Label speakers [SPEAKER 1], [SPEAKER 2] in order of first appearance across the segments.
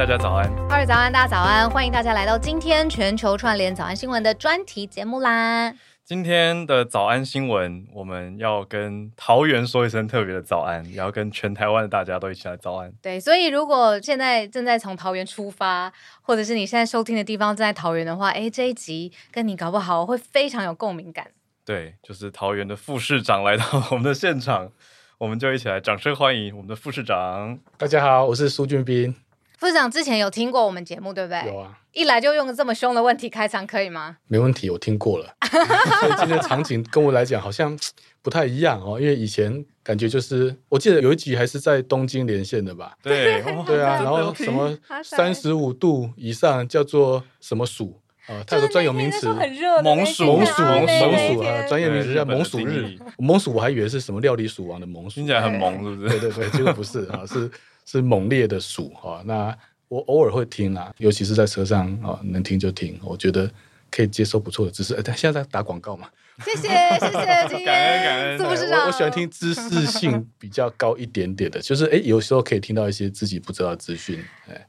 [SPEAKER 1] 大家早安。
[SPEAKER 2] 二早安，大家早安，欢迎大家来到今天全球串联早安新闻的专题节目啦。
[SPEAKER 1] 今天的早安新闻，我们要跟桃园说一声特别的早安，也要跟全台湾的大家都一起来早安。
[SPEAKER 2] 对，所以如果现在正在从桃园出发，或者是你现在收听的地方正在桃园的话，哎，这一集跟你搞不好会非常有共鸣感。
[SPEAKER 1] 对，就是桃园的副市长来到我们的现场。我们就一起来掌声欢迎我们的副市长。
[SPEAKER 3] 大家好，我是苏俊斌。
[SPEAKER 2] 副市长之前有听过我们节目，对不对？
[SPEAKER 3] 有啊。
[SPEAKER 2] 一来就用个这么凶的问题开场，可以吗？
[SPEAKER 3] 没问题，我听过了。所以今天的场景跟我来讲好像不太一样哦，因为以前感觉就是，我记得有一集还是在东京连线的吧？
[SPEAKER 1] 对，
[SPEAKER 3] 对啊。然后什么三十五度以上叫做什么暑？啊，它有个专有名词，
[SPEAKER 1] 猛暑，
[SPEAKER 3] 猛暑，猛暑啊！专业名词叫猛暑日。猛暑我还以为是什么料理鼠王的猛暑，
[SPEAKER 1] 听起来很猛，是不是？
[SPEAKER 3] 对对对，结果不是啊，是是猛烈的数啊。那我偶尔会听啊，尤其是在车上啊，能听就听，我觉得可以接受不错的知识。但现在在打广告嘛。
[SPEAKER 2] 谢谢谢谢，今天
[SPEAKER 1] 感恩感恩，
[SPEAKER 2] 是不是啊？
[SPEAKER 3] 我我喜欢听知识性比较高一点点的，就是哎，有时候可以听到一些自己不知道的资讯。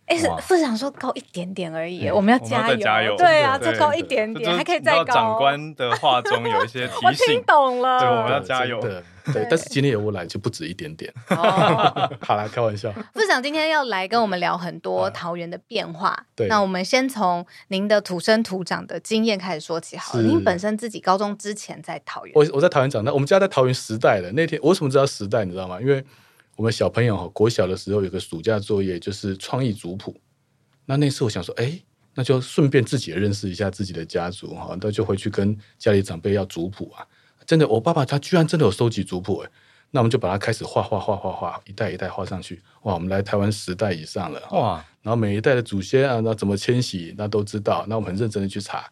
[SPEAKER 2] 哎，是副市长说高一点点而已，我们要加油，
[SPEAKER 1] 加油！
[SPEAKER 2] 对啊，就高一点点，还可以再高。
[SPEAKER 1] 长官的话中有一些提醒，
[SPEAKER 2] 我听懂了，
[SPEAKER 1] 对，我们要加油。
[SPEAKER 3] 对，但是今天有我来就不止一点点。好啦，开玩笑。
[SPEAKER 2] 长今天要来跟我们聊很多桃园的变化。
[SPEAKER 3] 对，
[SPEAKER 2] 那我们先从您的土生土长的经验开始说起好了。您本身自己高中之前在桃园，
[SPEAKER 3] 我我在桃园长大，我们家在桃园时代的那天，我为什么知道时代？你知道吗？因为我们小朋友哈，国小的时候有个暑假作业就是创意族谱。那那次我想说，哎，那就顺便自己也认识一下自己的家族哈，那就回去跟家里长辈要族谱啊。真的，我爸爸他居然真的有收集族谱哎，那我们就把它开始画画画画画，一代一代画上去。哇，我们来台湾十代以上了哇！然后每一代的祖先啊，那怎么迁徙，那都知道。那我们很认真的去查，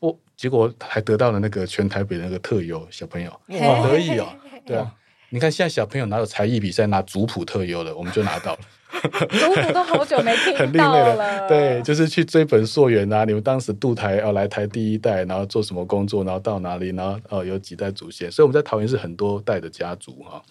[SPEAKER 3] 我、哦、结果还得到了那个全台北的那个特优小朋友，好得意哦。对啊，你看现在小朋友哪有才艺比赛拿族谱特优的，我们就拿到了。
[SPEAKER 2] 族谱都好久没听到了，
[SPEAKER 3] 对，就是去追本溯源啊。你们当时渡台要来台第一代，然后做什么工作，然后到哪里，然后哦有几代祖先。所以我们在桃园是很多代的家族哈。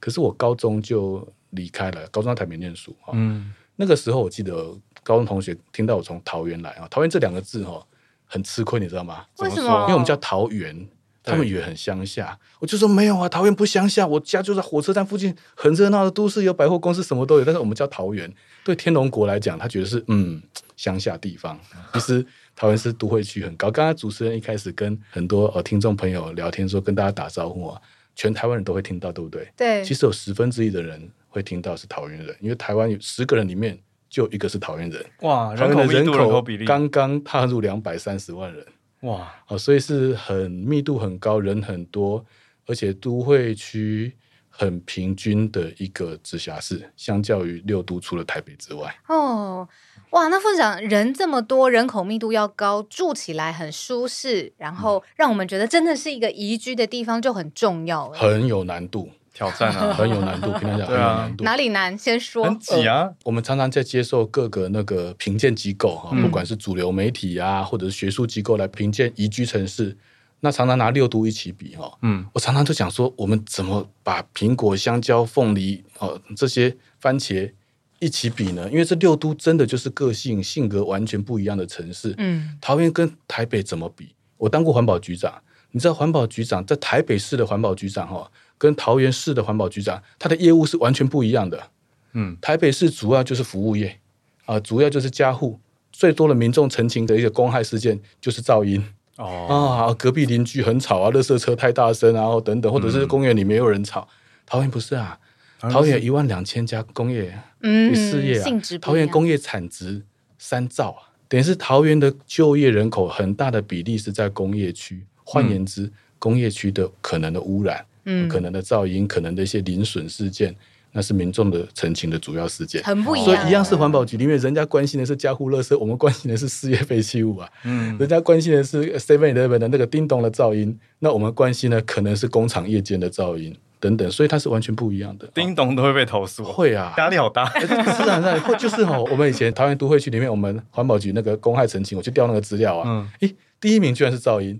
[SPEAKER 3] 可是我高中就离开了，高中在台北念书哈。嗯，那个时候我记得高中同学听到我从桃园来啊，桃园这两个字哈很吃亏，你知道吗？
[SPEAKER 2] 为什么？
[SPEAKER 3] 因为我们叫桃园。他们以为很乡下，我就说没有啊，桃园不乡下，我家就在火车站附近，很热闹的都市，有百货公司，什么都有。但是我们叫桃园，对天龙国来讲，他觉得是嗯乡下地方。其实桃园是都会区很高。刚刚主持人一开始跟很多呃听众朋友聊天说，跟大家打招呼啊，全台湾人都会听到，对不对？
[SPEAKER 2] 对。
[SPEAKER 3] 其实有十分之一的人会听到是桃园人，因为台湾有十个人里面就一个是桃园人。
[SPEAKER 1] 哇，
[SPEAKER 3] 桃园的人口刚刚踏入两百三十万人。
[SPEAKER 1] 哇，
[SPEAKER 3] 哦，所以是很密度很高，人很多，而且都会区很平均的一个直辖市，相较于六都除了台北之外。
[SPEAKER 2] 哦，哇，那副市长人这么多，人口密度要高，住起来很舒适，然后让我们觉得真的是一个宜居的地方，就很重要，
[SPEAKER 3] 很有难度。
[SPEAKER 1] 挑战啊，
[SPEAKER 3] 很有难度。平常讲很有难度，
[SPEAKER 2] 哪里难？先说。
[SPEAKER 1] 很挤啊、
[SPEAKER 3] 呃！我们常常在接受各个那个评鉴机构哈，不管是主流媒体啊，或者是学术机构来评鉴宜居城市，那常常拿六都一起比哈。嗯，我常常就想说，我们怎么把苹果、香蕉、凤梨哦这些番茄一起比呢？因为这六都真的就是个性、性格完全不一样的城市。嗯，桃园跟台北怎么比？我当过环保局长，你知道环保局长在台北市的环保局长哈。跟桃园市的环保局长，他的业务是完全不一样的。嗯，台北市主要就是服务业啊，主要就是家户，最多的民众陈情的一个公害事件就是噪音哦啊，隔壁邻居很吵啊，垃圾车太大声，然后等等，或者是公园里没有人吵。嗯、桃园不是啊，桃园一万两千家工业嗯事业啊，桃园工业产值三兆啊，等于是桃园的就业人口很大的比例是在工业区。换言之，嗯、工业区的可能的污染。可能的噪音，可能的一些零损事件，那是民众的陈情的主要事件，
[SPEAKER 2] 很不一样。
[SPEAKER 3] 所以一样是环保局因为，人家关心的是家户垃圾，我们关心的是事业废弃物啊。嗯，人家关心的是 Seven Eleven 的那个叮咚的噪音，那我们关心的可能是工厂夜间的噪音等等，所以它是完全不一样的。
[SPEAKER 1] 叮咚都会被投诉？
[SPEAKER 3] 会啊，
[SPEAKER 1] 压力好大。
[SPEAKER 3] 是啊，那会就是哦，我们以前桃园都会区里面，我们环保局那个公害陈情，我去调那个资料啊。嗯，诶，第一名居然是噪音，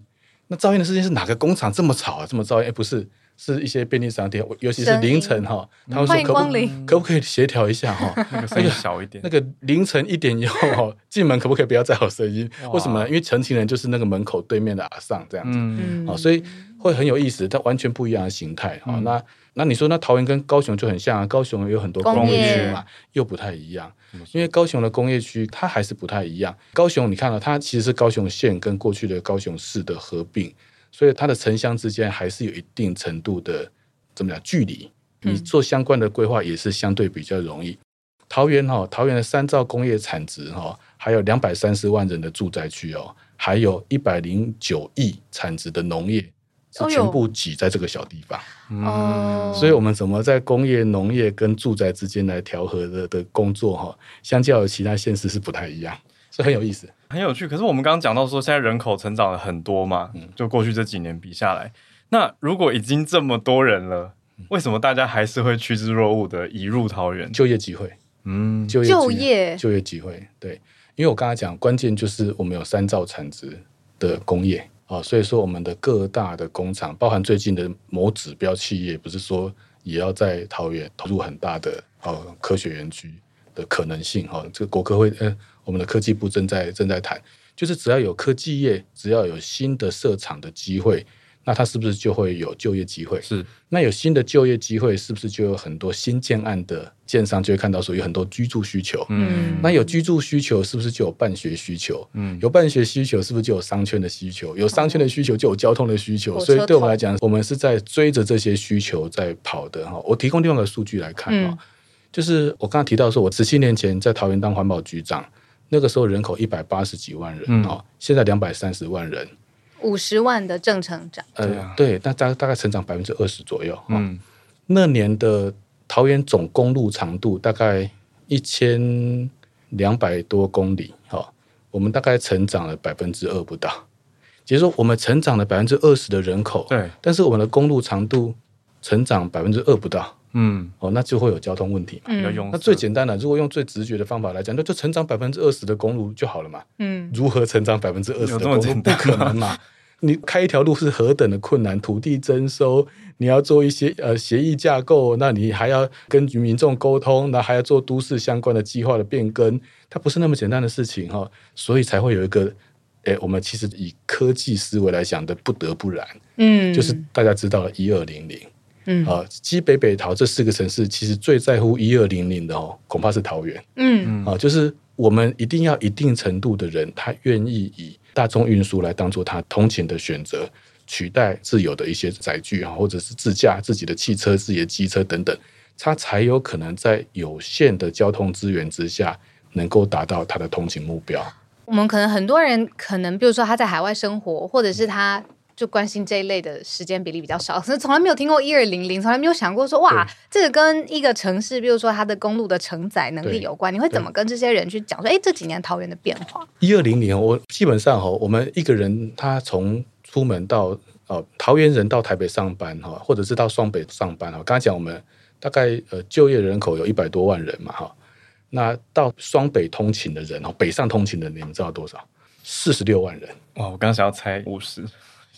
[SPEAKER 3] 那噪音的事情是哪个工厂这么吵啊，这么噪音？诶，不是。是一些便利商店，尤其是凌晨哈，他们说可不可不可以协调一下哈，
[SPEAKER 1] 那个声音小一点，
[SPEAKER 3] 那个凌晨一点以后 进门可不可以不要再有声音？为什么？因为成情人就是那个门口对面的阿尚这样子，嗯，所以会很有意思，它完全不一样的形态啊。那那你说那桃园跟高雄就很像啊，高雄有很多工业区嘛，又不太一样，因为高雄的工业区它还是不太一样。高雄你看到它其实是高雄县跟过去的高雄市的合并。所以它的城乡之间还是有一定程度的怎么讲距离，你做相关的规划也是相对比较容易。桃园哈，桃园的三兆工业产值哈，还有两百三十万人的住宅区哦，还有一百零九亿产值的农业，是全部挤在这个小地方。哦，所以我们怎么在工业、农业跟住宅之间来调和的的工作哈，相较于其他县市是不太一样。这很有意思，
[SPEAKER 1] 很有趣。可是我们刚刚讲到说，现在人口成长了很多嘛，嗯，就过去这几年比下来，那如果已经这么多人了，为什么大家还是会趋之若鹜的移入桃园？
[SPEAKER 3] 就业机会，嗯，就业，就业，就业机会，对，因为我刚才讲，关键就是我们有三兆产值的工业啊，所以说我们的各大的工厂，包含最近的某指标企业，不是说也要在桃园投入很大的哦科学园区的可能性哈，这个国科会呃。我们的科技部正在正在谈，就是只要有科技业，只要有新的设厂的机会，那它是不是就会有就业机会？
[SPEAKER 1] 是。
[SPEAKER 3] 那有新的就业机会，是不是就有很多新建案的建商就会看到说有很多居住需求？嗯。那有居住需求，是不是就有办学需求？嗯。有办学需求，是不是就有商圈的需求？有商圈的需求，就有交通的需求。所以对我们来讲，我们是在追着这些需求在跑的哈。我提供另外一个数据来看哈，嗯、就是我刚刚提到说，我十七年前在桃园当环保局长。那个时候人口一百八十几万人哦，嗯、现在两百三十万人，
[SPEAKER 2] 五十万的正成长。
[SPEAKER 3] 呃，对，那大大概成长百分之二十左右。嗯、哦，那年的桃园总公路长度大概一千两百多公里，哈、哦，我们大概成长了百分之二不到。也就是说，我们成长了百分之二十的人口，对，但是我们的公路长度成长百分之二不到。嗯，哦，那就会有交通问题嘛。嗯，那最简单的，如果用最直觉的方法来讲，那就成长百分之二十的公路就好了嘛。嗯，如何成长百分之二十的公路？不可能嘛！你开一条路是何等的困难，土地征收，你要做一些呃协议架构，那你还要跟民众沟通，那还要做都市相关的计划的变更，它不是那么简单的事情哈。所以才会有一个，哎，我们其实以科技思维来讲的，不得不然。嗯，就是大家知道了一二零零。嗯，啊，基北北桃这四个城市，其实最在乎一二零零的哦，恐怕是桃园。嗯，啊，就是我们一定要一定程度的人，他愿意以大众运输来当做他通勤的选择，取代自有的一些载具啊，或者是自驾自己的汽车、自己的机车等等，他才有可能在有限的交通资源之下，能够达到他的通勤目标。
[SPEAKER 2] 我们可能很多人可能，比如说他在海外生活，或者是他。就关心这一类的时间比例比较少，可 是从来没有听过一二零零，从来没有想过说哇，这个跟一个城市，比如说它的公路的承载能力有关。你会怎么跟这些人去讲说，哎，这几年桃园的变化？
[SPEAKER 3] 一二零零，我基本上哈，我们一个人他从出门到哦桃园人到台北上班哈，或者是到双北上班哈，刚才讲我们大概呃就业人口有一百多万人嘛哈，那到双北通勤的人哦，北上通勤的人，你们知道多少？四十六万人
[SPEAKER 1] 哇！我刚想要猜五十。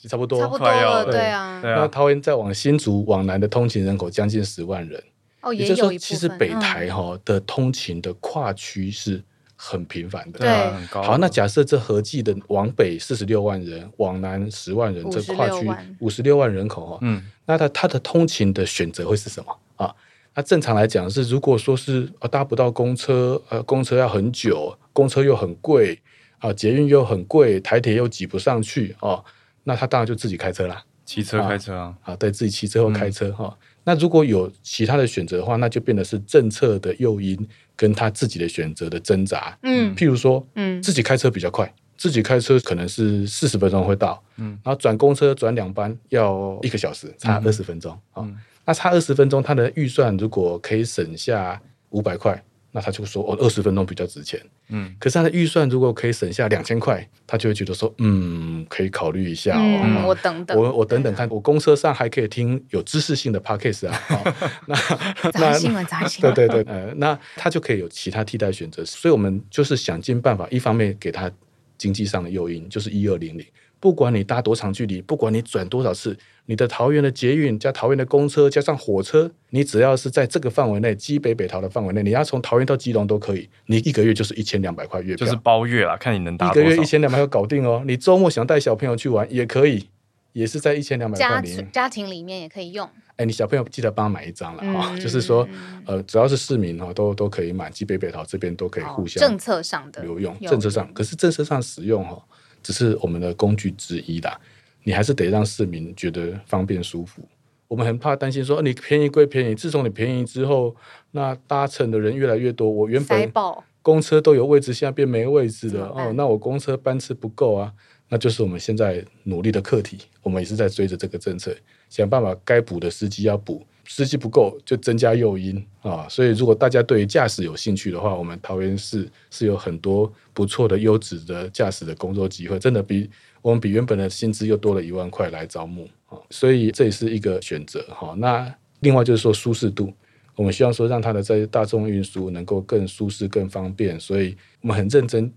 [SPEAKER 3] 差不多，
[SPEAKER 2] 差不多了，对啊。
[SPEAKER 3] 那桃园再往新竹往南的通勤人口将近十万人，
[SPEAKER 2] 哦，也就是说，
[SPEAKER 3] 其实北台哈的通勤的跨区是很频繁的，
[SPEAKER 2] 对，
[SPEAKER 3] 很高。好，那假设这合计的往北四十六万人，往南十万人，这跨区五十六万人口哈，嗯，那他他的通勤的选择会是什么啊？那正常来讲是，如果说是呃搭不到公车，呃，公车要很久，公车又很贵啊，捷运又很贵，台铁又挤不上去啊。那他当然就自己开车啦，
[SPEAKER 1] 骑车开车啊，
[SPEAKER 3] 啊，对自己骑车或开车哈。嗯、那如果有其他的选择的话，那就变得是政策的诱因跟他自己的选择的挣扎。嗯，譬如说，嗯，自己开车比较快，自己开车可能是四十分钟会到，嗯，然后转公车转两班要一个小时，差二十分钟啊。那差二十分钟，他的预算如果可以省下五百块。那他就说，哦，二十分钟比较值钱。嗯，可是他的预算如果可以省下两千块，他就会觉得说，嗯，可以考虑一下哦。
[SPEAKER 2] 嗯、我等等，
[SPEAKER 3] 我我等等看，我公车上还可以听有知识性的 podcast 啊。那
[SPEAKER 2] 杂新闻，杂新闻。
[SPEAKER 3] 对对对，呃，那他就可以有其他替代选择。所以我们就是想尽办法，一方面给他经济上的诱因，就是一二零零。不管你搭多长距离，不管你转多少次，你的桃园的捷运加桃园的公车加上火车，你只要是在这个范围内，基北北桃的范围内，你要从桃园到基隆都可以。你一个月就是一千两百块月票，
[SPEAKER 1] 就是包月啦，看你能搭
[SPEAKER 3] 一个月一千两百块搞定哦。你周末想带小朋友去玩也可以，也是在一千两百块里面。
[SPEAKER 2] 家庭里面也可以用。
[SPEAKER 3] 哎，你小朋友记得帮他买一张了哈，嗯、就是说，呃，只要是市民哈，都都可以买，基北北桃这边都可以互相
[SPEAKER 2] 政策上的
[SPEAKER 3] 有用，政策上，可是政策上使用哈。只是我们的工具之一啦，你还是得让市民觉得方便舒服。我们很怕担心说，你便宜归便宜，自从你便宜之后，那搭乘的人越来越多，我原本公车都有位置，现在变没位置了哦，那我公车班次不够啊，那就是我们现在努力的课题。我们也是在追着这个政策，想办法该补的司机要补。司机不够就增加诱因啊，所以如果大家对于驾驶有兴趣的话，我们桃园市是有很多不错的优质的驾驶的工作机会，真的比我们比原本的薪资又多了一万块来招募啊，所以这也是一个选择哈。那另外就是说舒适度，我们希望说让它的在大众运输能够更舒适、更方便，所以我们很认真。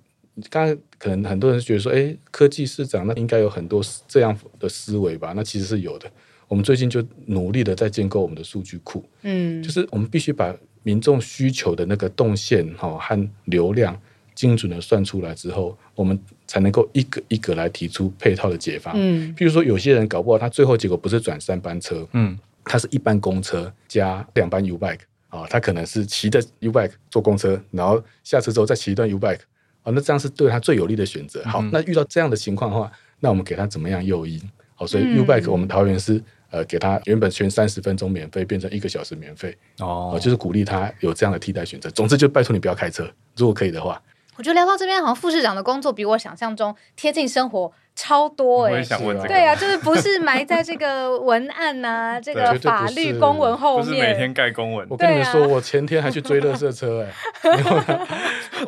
[SPEAKER 3] 刚才可能很多人觉得说，哎，科技市长那应该有很多这样的思维吧？那其实是有的。我们最近就努力的在建构我们的数据库，嗯，就是我们必须把民众需求的那个动线哈和流量精准的算出来之后，我们才能够一个一个来提出配套的解方。嗯，比如说有些人搞不好他最后结果不是转三班车，嗯，他是一班公车加两班 U bike 啊，他可能是骑着 U bike 坐公车，然后下车之后再骑一段 U bike 啊，那这样是对他最有利的选择。好，那遇到这样的情况的话，那我们给他怎么样诱因？好，所以 U bike 我们桃园是。呃，给他原本全三十分钟免费，变成一个小时免费哦、呃，就是鼓励他有这样的替代选择。总之，就拜托你不要开车，如果可以的话。
[SPEAKER 2] 我觉得聊到这边，好像副市长的工作比我想象中贴近生活超多哎、欸。
[SPEAKER 1] 我也想问这个。
[SPEAKER 2] 对啊，就是不是埋在这个文案呐、啊，这个法律公文后面，
[SPEAKER 1] 不是每天盖公文。
[SPEAKER 3] 我跟你们说，我前天还去追垃圾车哎、欸。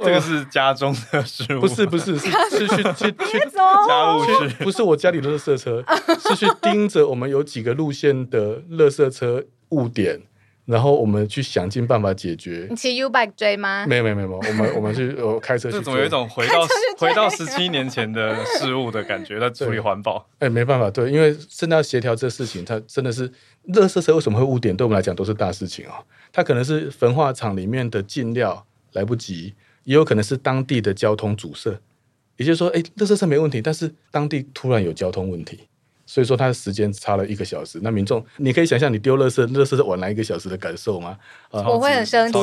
[SPEAKER 1] 这个是家中的事物，
[SPEAKER 3] 不是不是是 是去去去
[SPEAKER 1] 家务事，
[SPEAKER 3] 不是我家里的垃圾车，是去盯着我们有几个路线的垃圾车误点，然后我们去想尽办法解决。
[SPEAKER 2] 你骑 U bike 追吗？
[SPEAKER 3] 没有没有没有，我们 我们去我开车去。这
[SPEAKER 1] 怎么有一种回到 回到十七年前的事物的感觉？在处理环保。
[SPEAKER 3] 哎，没办法，对，因为真的要协调这事情，它真的是垃圾车为什么会误点？对我们来讲都是大事情啊、哦。它可能是焚化厂里面的进料来不及。也有可能是当地的交通阻塞，也就是说，哎，垃圾车没问题，但是当地突然有交通问题。所以说，它的时间差了一个小时。那民众，你可以想象你丢垃圾，垃圾是晚来一个小时的感受吗？
[SPEAKER 2] 我会很生气，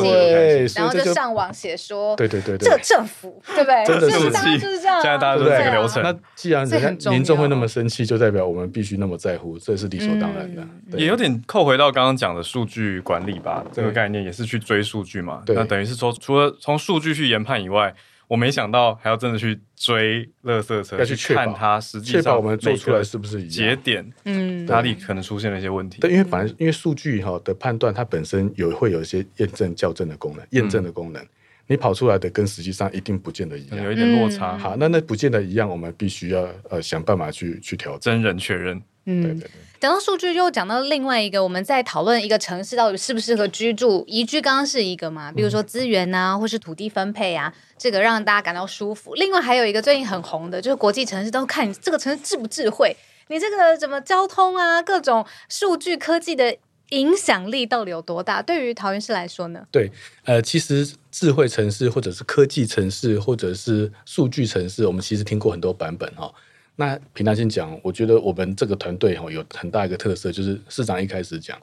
[SPEAKER 2] 然后就上网写说，
[SPEAKER 3] 对对对对，
[SPEAKER 2] 这政府对不对？
[SPEAKER 3] 真的是
[SPEAKER 2] 大家就是这样，
[SPEAKER 1] 现在大家都是这个流程。
[SPEAKER 3] 那既然人家民众会那么生气，就代表我们必须那么在乎，这是理所当然的。
[SPEAKER 1] 也有点扣回到刚刚讲的数据管理吧，这个概念也是去追数据嘛。那等于是说，除了从数据去研判以外。我没想到还要真的去追垃圾车，
[SPEAKER 3] 要去
[SPEAKER 1] 看它实际上
[SPEAKER 3] 确保我们做出来是不是
[SPEAKER 1] 节点，嗯，哪里可能出现了一些问题？
[SPEAKER 3] 对，因为反正因为数据哈的判断，它本身有会有一些验证校正的功能，验证的功能，你跑出来的跟实际上一定不见得一样，
[SPEAKER 1] 有一点落差。
[SPEAKER 3] 好，那那不见得一样，我们必须要呃想办法去去调整，
[SPEAKER 1] 真人确认。
[SPEAKER 2] 嗯，对对对。讲到数据，又讲到另外一个，我们在讨论一个城市到底适不适合居住，宜居刚刚是一个嘛，比如说资源啊，或是土地分配啊，这个让大家感到舒服。另外还有一个最近很红的，就是国际城市都看你这个城市智不智慧，你这个什么交通啊，各种数据科技的影响力到底有多大？对于桃园市来说呢？
[SPEAKER 3] 对，呃，其实智慧城市或者是科技城市或者是数据城市，我们其实听过很多版本哈、哦。那凭良心讲，我觉得我们这个团队哈有很大一个特色，就是市长一开始讲，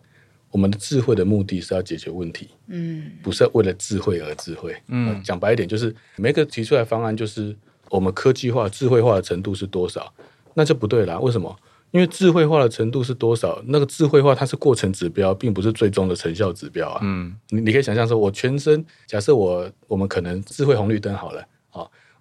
[SPEAKER 3] 我们的智慧的目的是要解决问题，嗯，不是为了智慧而智慧，嗯，讲白一点就是每个提出来方案就是我们科技化、智慧化的程度是多少，那就不对啦。为什么？因为智慧化的程度是多少，那个智慧化它是过程指标，并不是最终的成效指标啊。嗯，你你可以想象说，我全身假设我我们可能智慧红绿灯好了，好。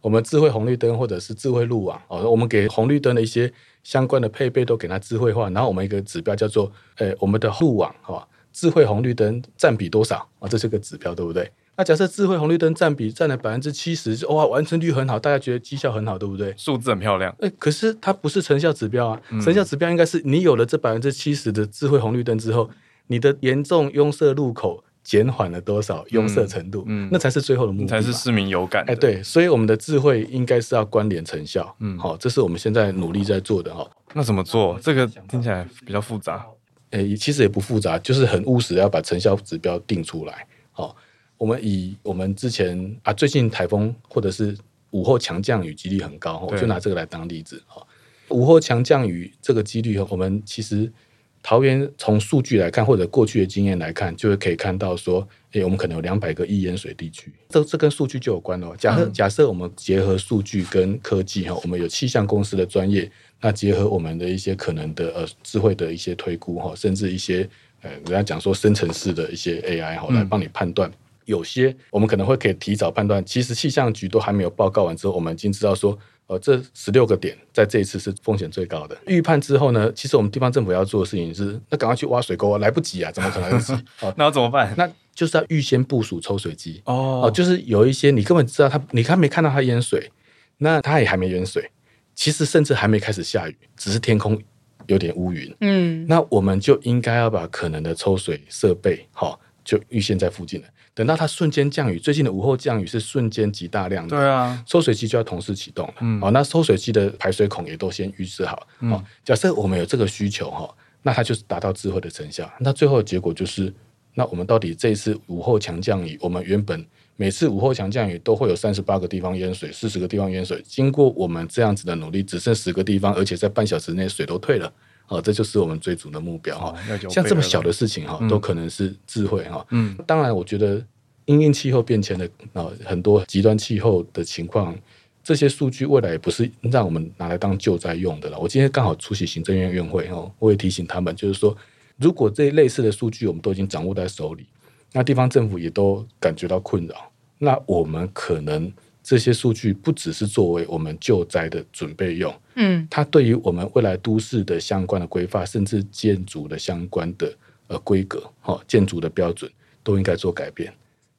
[SPEAKER 3] 我们智慧红绿灯或者是智慧路网哦，我们给红绿灯的一些相关的配备都给它智慧化，然后我们一个指标叫做，诶，我们的路网哈，智慧红绿灯占比多少啊？这是个指标，对不对？那假设智慧红绿灯占比占了百分之七十，哇，完成率很好，大家觉得绩效很好，对不对？
[SPEAKER 1] 数字很漂亮，
[SPEAKER 3] 诶，可是它不是成效指标啊，成效指标应该是你有了这百分之七十的智慧红绿灯之后，你的严重拥塞路口。减缓了多少壅塞程度，嗯，那才是最后的目的，
[SPEAKER 1] 才是市民有感。
[SPEAKER 3] 哎，对，所以我们的智慧应该是要关联成效，嗯，好，这是我们现在努力在做的哈。
[SPEAKER 1] 那怎么做？这个听起来比较复杂。
[SPEAKER 3] 哎，其实也不复杂，就是很务实，要把成效指标定出来。好，我们以我们之前啊，最近台风或者是午后强降雨几率很高，我就拿这个来当例子哈。午后强降雨这个几率，我们其实。桃园从数据来看，或者过去的经验来看，就会可以看到说，诶，我们可能有两百个易淹水地区，这这跟数据就有关哦。假设、嗯、假设我们结合数据跟科技哈，我们有气象公司的专业，那结合我们的一些可能的呃智慧的一些推估哈，甚至一些呃人家讲说生成式的一些 AI 哈，来帮你判断，嗯、有些我们可能会可以提早判断，其实气象局都还没有报告完之后，我们已经知道说。呃，这十六个点在这一次是风险最高的。预判之后呢，其实我们地方政府要做的事情是，那赶快去挖水沟啊，来不及啊，怎么可能来得及？
[SPEAKER 1] 哦，那要怎么办？
[SPEAKER 3] 那就是要预先部署抽水机哦，哦，就是有一些你根本知道它，你看没看到它淹水，那它也还没淹水，其实甚至还没开始下雨，只是天空有点乌云。嗯，那我们就应该要把可能的抽水设备，好、哦，就预先在附近了。等到它瞬间降雨，最近的午后降雨是瞬间极大量的，
[SPEAKER 1] 对啊，
[SPEAKER 3] 抽水机就要同时启动了。嗯，哦，那抽水机的排水孔也都先预设好。嗯、哦，假设我们有这个需求哈，那它就是达到智慧的成效。那最后的结果就是，那我们到底这一次午后强降雨，我们原本每次午后强降雨都会有三十八个地方淹水，四十个地方淹水，经过我们这样子的努力，只剩十个地方，而且在半小时内水都退了。哦，这就是我们追逐的目标哈。像这么小的事情哈，都可能是智慧哈。嗯，当然，我觉得因应气候变迁的啊，很多极端气候的情况，这些数据未来也不是让我们拿来当救灾用的了。我今天刚好出席行政院院会哦，我也提醒他们，就是说，如果这类似的数据我们都已经掌握在手里，那地方政府也都感觉到困扰，那我们可能。这些数据不只是作为我们救灾的准备用，嗯，它对于我们未来都市的相关的规划，甚至建筑的相关的呃规格，哈，建筑的标准都应该做改变。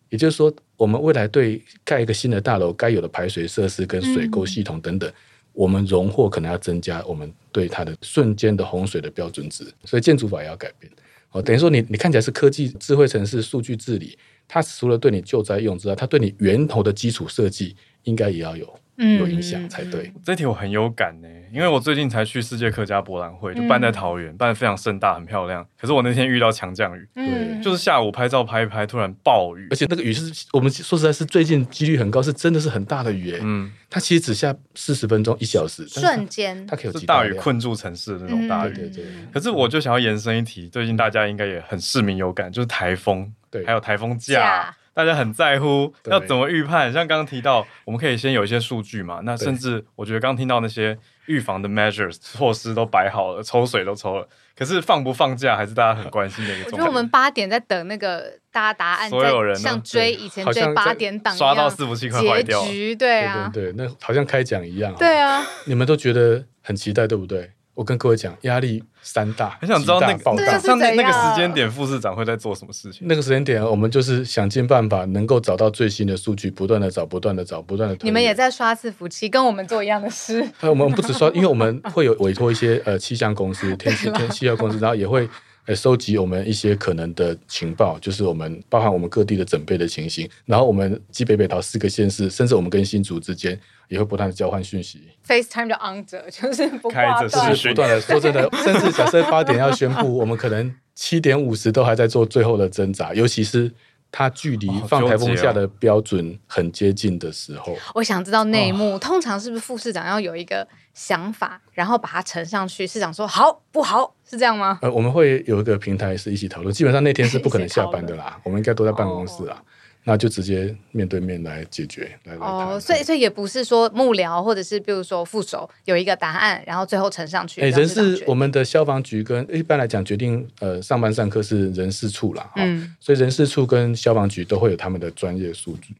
[SPEAKER 3] 也就是说，我们未来对盖一个新的大楼该有的排水设施跟水沟系统等等，嗯、我们荣获可能要增加我们对它的瞬间的洪水的标准值，所以建筑法也要改变。哦，等于说你你看起来是科技、智慧城市、数据治理。它除了对你救灾用之外，它对你源头的基础设计应该也要有有影响才对。
[SPEAKER 1] 这题我很有感呢，因为我最近才去世界客家博览会，就办在桃园，办的非常盛大，很漂亮。可是我那天遇到强降雨，对，就是下午拍照拍一拍，突然暴雨，
[SPEAKER 3] 而且那个雨是我们说实在是最近几率很高，是真的是很大的雨。嗯，它其实只下四十分钟一小时，
[SPEAKER 2] 瞬间
[SPEAKER 3] 它可以有
[SPEAKER 1] 大雨困住城市的那种大雨。对对。可是我就想要延伸一题，最近大家应该也很市民有感，就是台风。对，还有台风假，大家很在乎要怎么预判。像刚刚提到，我们可以先有一些数据嘛。那甚至我觉得刚听到那些预防的 measures 措施都摆好了，抽水都抽了。可是放不放假还是大家很关心的一个。
[SPEAKER 2] 我觉得我们八点在等那个大家答案，
[SPEAKER 1] 所有人
[SPEAKER 2] 像追以前追八点档
[SPEAKER 1] 刷到伺服器快坏掉。
[SPEAKER 2] 结局对啊，
[SPEAKER 3] 对对对，那好像开奖一样。
[SPEAKER 2] 对啊，
[SPEAKER 3] 你们都觉得很期待，对不对？我跟各位讲，压力山大，
[SPEAKER 1] 很想知道那个
[SPEAKER 2] 像那
[SPEAKER 1] 那个时间点，副市长会在做什么事情？
[SPEAKER 3] 那个时间点，我们就是想尽办法，能够找到最新的数据，不断的找，不断的找，不断的。
[SPEAKER 2] 你们也在刷伺服器，跟我们做一样的事。
[SPEAKER 3] 我们不止刷，因为我们 会有委托一些呃气象公司、天气天气象公司，然后也会呃收集我们一些可能的情报，就是我们包含我们各地的准备的情形，然后我们基北北桃四个县市，甚至我们跟新竹之间。也会不断的交换讯息
[SPEAKER 2] ，FaceTime 就 on 着，就是不
[SPEAKER 1] 开着，
[SPEAKER 3] 就是不断的。说真的，甚至假设八点要宣布，我们可能七点五十都还在做最后的挣扎，尤其是它距离放台风下的标准很接近的时候。哦、
[SPEAKER 2] 我想知道内幕，哦、通常是不是副市长要有一个想法，然后把它呈上去，市长说好不好，是这样吗？
[SPEAKER 3] 呃，我们会有一个平台是一起讨论，基本上那天是不可能下班的啦，我们应该都在办公室啦。哦那就直接面对面来解决，来来
[SPEAKER 2] 哦，所以所以也不是说幕僚或者是比如说副手有一个答案，然后最后呈上去。
[SPEAKER 3] 哎，人事我们的消防局跟一般来讲决定呃上班上课是人事处啦，嗯、哦，所以人事处跟消防局都会有他们的专业数据。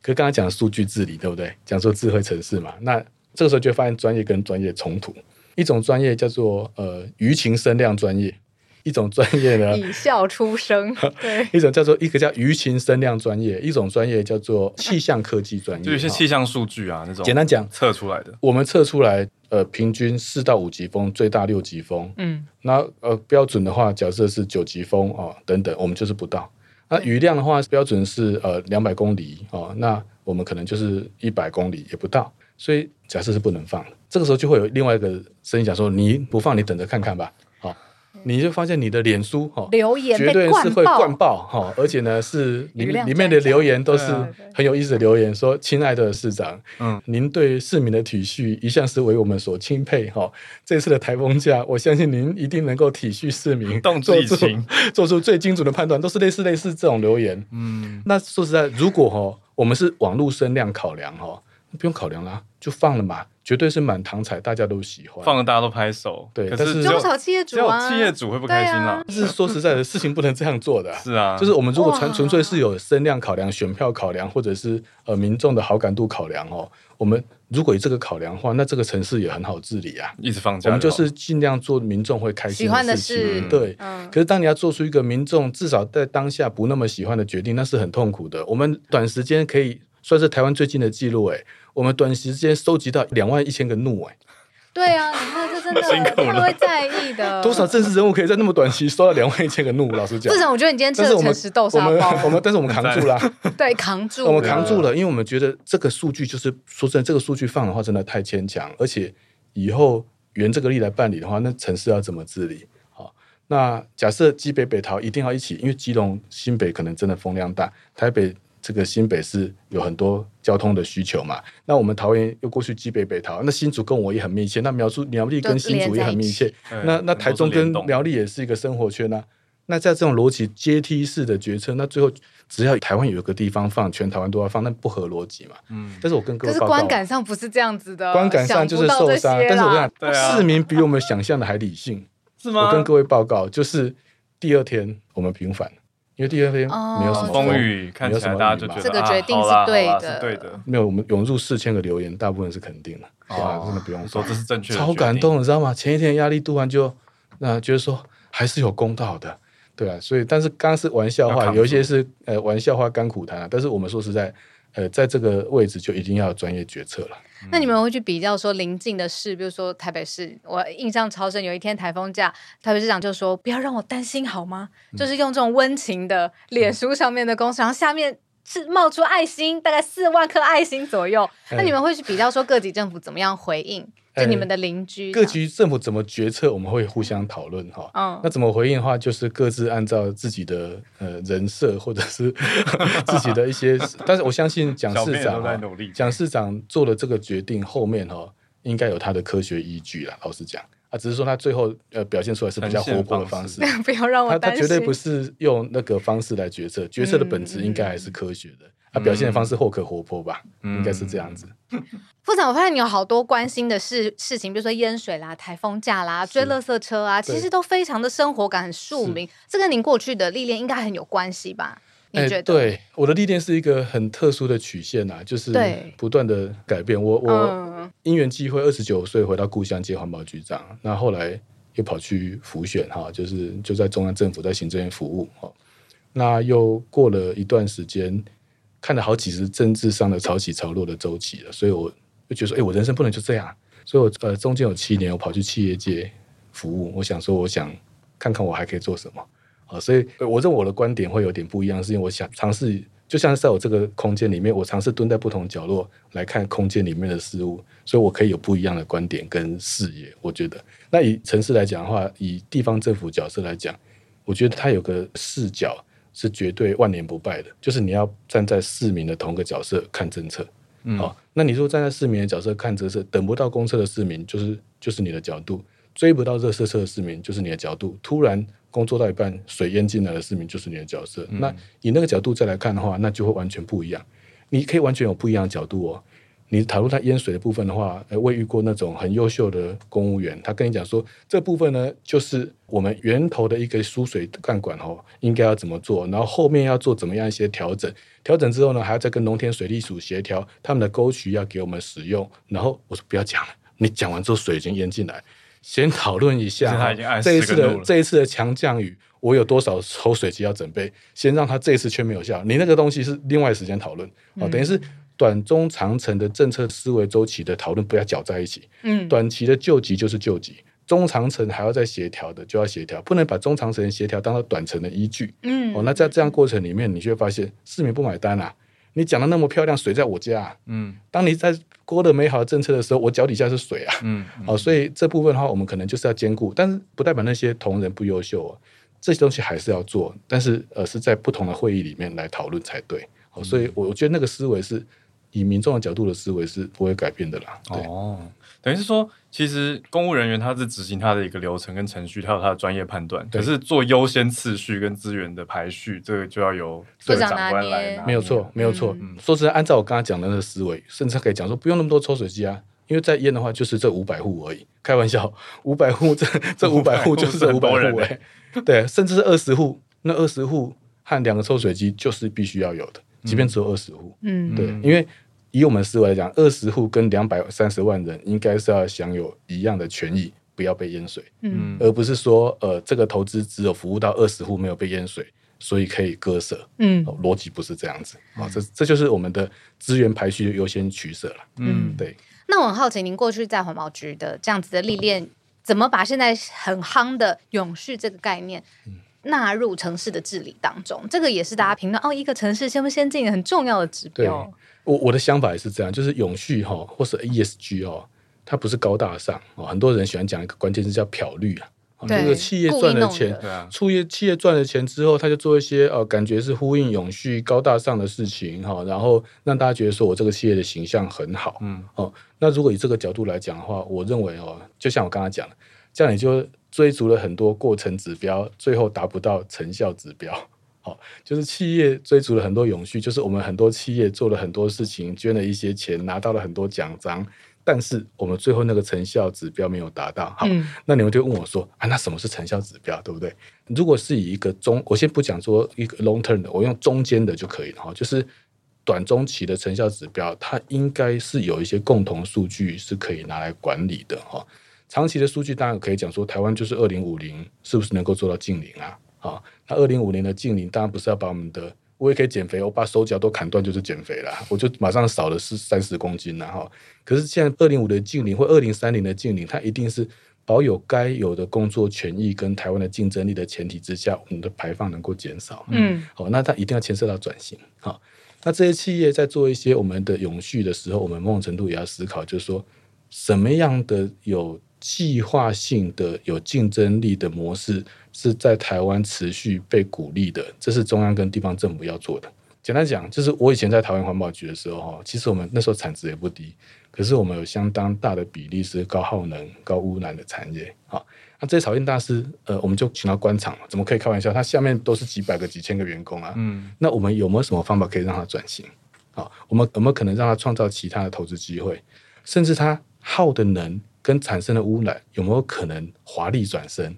[SPEAKER 3] 可是刚才讲数据治理对不对？讲说智慧城市嘛，那这个时候就发现专业跟专业冲突，一种专业叫做呃舆情声量专业。一种专业呢，
[SPEAKER 2] 以笑出声。对，
[SPEAKER 3] 一种叫做一个叫舆情声量专业，一种专业叫做气象科技专业，
[SPEAKER 1] 就有些气象数据啊那种。
[SPEAKER 3] 简单讲，
[SPEAKER 1] 测出来的。
[SPEAKER 3] 我们测出来，呃，平均四到五级风，最大六级风。嗯，那呃标准的话，假设是九级风哦等等，我们就是不到。那雨量的话，标准是呃两百公里哦，那我们可能就是一百公里也不到，所以假设是不能放的。这个时候就会有另外一个声音讲说：你不放，你等着看看吧。你就发现你的脸书哈
[SPEAKER 2] 留言
[SPEAKER 3] 绝对是会灌爆哈，而且呢是里里面的留言都是很有意思的留言，说亲爱的市长，嗯，您对市民的体恤一向是为我们所钦佩哈。这次的台风假，我相信您一定能够体恤市民，
[SPEAKER 1] 动之以情，
[SPEAKER 3] 做出最精准的判断，都是类似类似这种留言。嗯，那说实在，如果哈我们是网络声量考量哈，不用考量啦，就放了嘛。绝对是满堂彩，大家都喜欢，
[SPEAKER 1] 放了大家都拍手。
[SPEAKER 3] 对，
[SPEAKER 1] 可是
[SPEAKER 2] 中小企业主啊，
[SPEAKER 1] 企业主会不开心啊。
[SPEAKER 3] 但是说实在的，事情不能这样做的。
[SPEAKER 1] 是啊，
[SPEAKER 3] 就是我们如果纯纯粹是有声量考量、选票考量，或者是呃民众的好感度考量哦，我们如果以这个考量的话，那这个城市也很好治理啊。
[SPEAKER 1] 一直放假，
[SPEAKER 3] 我们就是尽量做民众会开心的事情。对，
[SPEAKER 2] 嗯。
[SPEAKER 3] 可是当你要做出一个民众至少在当下不那么喜欢的决定，那是很痛苦的。我们短时间可以算是台湾最近的记录，哎。我们短时间收集到两万一千个怒哎，
[SPEAKER 2] 对啊，你看这真的他们会在意的。
[SPEAKER 3] 多少正式人物可以在那么短期收到两万一千个怒？老实讲，
[SPEAKER 2] 至少我觉得你今天吃的诚实豆沙包，
[SPEAKER 3] 我们，我们但是我们扛住了，
[SPEAKER 2] 对，扛住，
[SPEAKER 3] 我们扛住了，因为我们觉得这个数据就是说真的，这个数据放的话真的太牵强，而且以后原这个例来办理的话，那城市要怎么治理？好，那假设基北北桃一定要一起，因为基隆新北可能真的风量大，台北。这个新北市有很多交通的需求嘛，那我们桃园又过去基北北桃，那新竹跟我也很密切，那苗栗苗栗跟新竹也很密切，那那台中跟苗栗也是一个生活圈啊。那在这种逻辑阶梯式的决策，那最后只要台湾有一个地方放，全台湾都要放，那不合逻辑嘛。嗯，但是我跟各位报告，
[SPEAKER 2] 可是观感上不是这样子的，
[SPEAKER 3] 观感上就是受伤。但是我跟你讲，市民比我们想象的还理性，
[SPEAKER 1] 是吗？
[SPEAKER 3] 我跟各位报告，就是第二天我们平反。因为第二天没有什么风，
[SPEAKER 1] 风雨，看起来大家就觉得
[SPEAKER 2] 这个决定是对的，
[SPEAKER 1] 是对的。
[SPEAKER 3] 没有，我们涌入四千个留言，大部分是肯定的，哇，真的不用
[SPEAKER 1] 说，这是正确的，
[SPEAKER 3] 超感动，你知道吗？前一天压力度完就那觉得说还是有公道的，对啊。所以，但是刚刚是玩笑话，有一些是呃玩笑话甘苦谈啊。但是我们说实在，呃，在这个位置就一定要有专业决策了。
[SPEAKER 2] 那你们会去比较说邻近的市，比如说台北市，我印象超深。有一天台风假，台北市长就说：“不要让我担心好吗？”嗯、就是用这种温情的脸书上面的公司，然后下面是冒出爱心，大概四万颗爱心左右。嗯、那你们会去比较说各级政府怎么样回应？就你们的邻居，
[SPEAKER 3] 各局政府怎么决策，我们会互相讨论哈。嗯，那怎么回应的话，就是各自按照自己的呃人设或者是 自己的一些，但是我相信蒋市长蒋市长做了这个决定后面哈，应该有他的科学依据啦。老实讲啊，只是说他最后呃表现出来是比较活泼的方式，
[SPEAKER 2] 不要让我。
[SPEAKER 3] 他他绝对不是用那个方式来决策，决策的本质应该还是科学的。啊、表现的方式或可活泼吧，嗯、应该是这样子。
[SPEAKER 2] 副长，我发现你有好多关心的事事情，比如说淹水啦、台风假啦、追垃圾车啊，其实都非常的生活感很庶民。这跟您过去的历练应该很有关系吧？你觉得？欸、对，
[SPEAKER 3] 我的历练是一个很特殊的曲线呐、啊，就是不断的改变。我我因缘际会，二十九岁回到故乡接环保局长，那后来又跑去辅选哈，就是就在中央政府在行政院服务哈，那又过了一段时间。看了好几次政治上的潮起潮落的周期了，所以我就觉得说，哎、我人生不能就这样。所以我呃中间有七年，我跑去企业界服务。我想说，我想看看我还可以做什么啊。所以我认为我的观点会有点不一样，是因为我想尝试，就像是在我这个空间里面，我尝试蹲在不同角落来看空间里面的事物，所以我可以有不一样的观点跟视野。我觉得，那以城市来讲的话，以地方政府角色来讲，我觉得它有个视角。是绝对万年不败的，就是你要站在市民的同个角色看政策，嗯，好，那你说站在市民的角色看政策，等不到公车的市民就是就是你的角度，追不到热色车的市民就是你的角度，突然工作到一半水淹进来的市民就是你的角色，嗯、那以那个角度再来看的话，那就会完全不一样，你可以完全有不一样的角度哦。你讨论他淹水的部分的话，呃，我遇过那种很优秀的公务员，他跟你讲说，这部分呢，就是我们源头的一个输水干管哦，应该要怎么做，然后后面要做怎么样一些调整，调整之后呢，还要再跟农田水利署协调他们的沟渠要给我们使用，然后我说不要讲了，你讲完之后水已经淹进来，先讨论一下这一次的这一次的强降雨，我有多少抽水机要准备，先让他这一次却没有效，你那个东西是另外时间讨论。哦，等于是。短中长程的政策思维周期的讨论不要搅在一起。嗯，短期的救急就是救急，中长程还要再协调的，就要协调，不能把中长程协调当做短程的依据。
[SPEAKER 2] 嗯，
[SPEAKER 3] 哦，那在这样过程里面，你就会发现市民不买单啊。你讲的那么漂亮，水在我家啊。嗯，当你在过的美好的政策的时候，我脚底下是水啊。嗯，嗯，哦，所以这部分的话，我们可能就是要兼顾，但是不代表那些同仁不优秀啊。这些东西还是要做，但是呃是在不同的会议里面来讨论才对。哦，所以我觉得那个思维是以民众的角度的思维是不会改变的啦。
[SPEAKER 1] 哦，等于是说，其实公务人员他是执行他的一个流程跟程序，他有他的专业判断，可是做优先次序跟资源的排序，这个就要由长官来拿。
[SPEAKER 3] 没有错，没有错。嗯，说实在，按照我刚才讲的那个思维，甚至可以讲说，不用那么多抽水机啊。因为在淹的话，就是这五百户而已。开玩笑，五百户这这五百户就是这五百户哎，对，甚至是二十户，那二十户和两个抽水机就是必须要有的，即便只有二十户。嗯，对，因为以我们思维来讲，二十户跟两百三十万人应该是要享有一样的权益，不要被淹水。嗯，而不是说呃这个投资只有服务到二十户没有被淹水，所以可以割舍。嗯，逻辑不是这样子啊，这这就是我们的资源排序优先取舍了。嗯，对。
[SPEAKER 2] 那我很好奇，您过去在环保局的这样子的历练，怎么把现在很夯的永续这个概念纳入城市的治理当中？这个也是大家评论哦，一个城市先不先进很重要的指标。
[SPEAKER 3] 我我的想法也是这样，就是永续哈，或是 ESG 哦，它不是高大上哦，很多人喜欢讲一个关键字叫漂绿啊。这个企业赚了钱，出业企业赚了钱之后，他就做一些呃，感觉是呼应永续、高大上的事情哈，然后让大家觉得说我这个企业的形象很好，嗯哦。那如果以这个角度来讲的话，我认为哦，就像我刚刚讲的，这样你就追逐了很多过程指标，最后达不到成效指标。好，就是企业追逐了很多永续，就是我们很多企业做了很多事情，捐了一些钱，拿到了很多奖章。但是我们最后那个成效指标没有达到，好，嗯、那你们就问我说啊，那什么是成效指标，对不对？如果是以一个中，我先不讲说一个 long term 的，我用中间的就可以了哈，就是短中期的成效指标，它应该是有一些共同数据是可以拿来管理的哈。长期的数据当然可以讲说，台湾就是二零五零，是不是能够做到净零啊？啊，那二零五零的净零，当然不是要把我们的。我也可以减肥，我把手脚都砍断就是减肥了，我就马上少了是三十公斤了哈。可是现在二零五的净零或二零三零的净零，它一定是保有该有的工作权益跟台湾的竞争力的前提之下，我们的排放能够减少。嗯，好，那它一定要牵涉到转型。好，那这些企业在做一些我们的永续的时候，我们某种程度也要思考，就是说什么样的有计划性的、有竞争力的模式。是在台湾持续被鼓励的，这是中央跟地方政府要做的。简单讲，就是我以前在台湾环保局的时候，哈，其实我们那时候产值也不低，可是我们有相当大的比例是高耗能、高污染的产业。好，那这些草根大师，呃，我们就请到官场，怎么可以开玩笑？他下面都是几百个、几千个员工啊。嗯，那我们有没有什么方法可以让他转型？好，我们有没有可能让他创造其他的投资机会？甚至他耗的能跟产生的污染有没有可能华丽转身？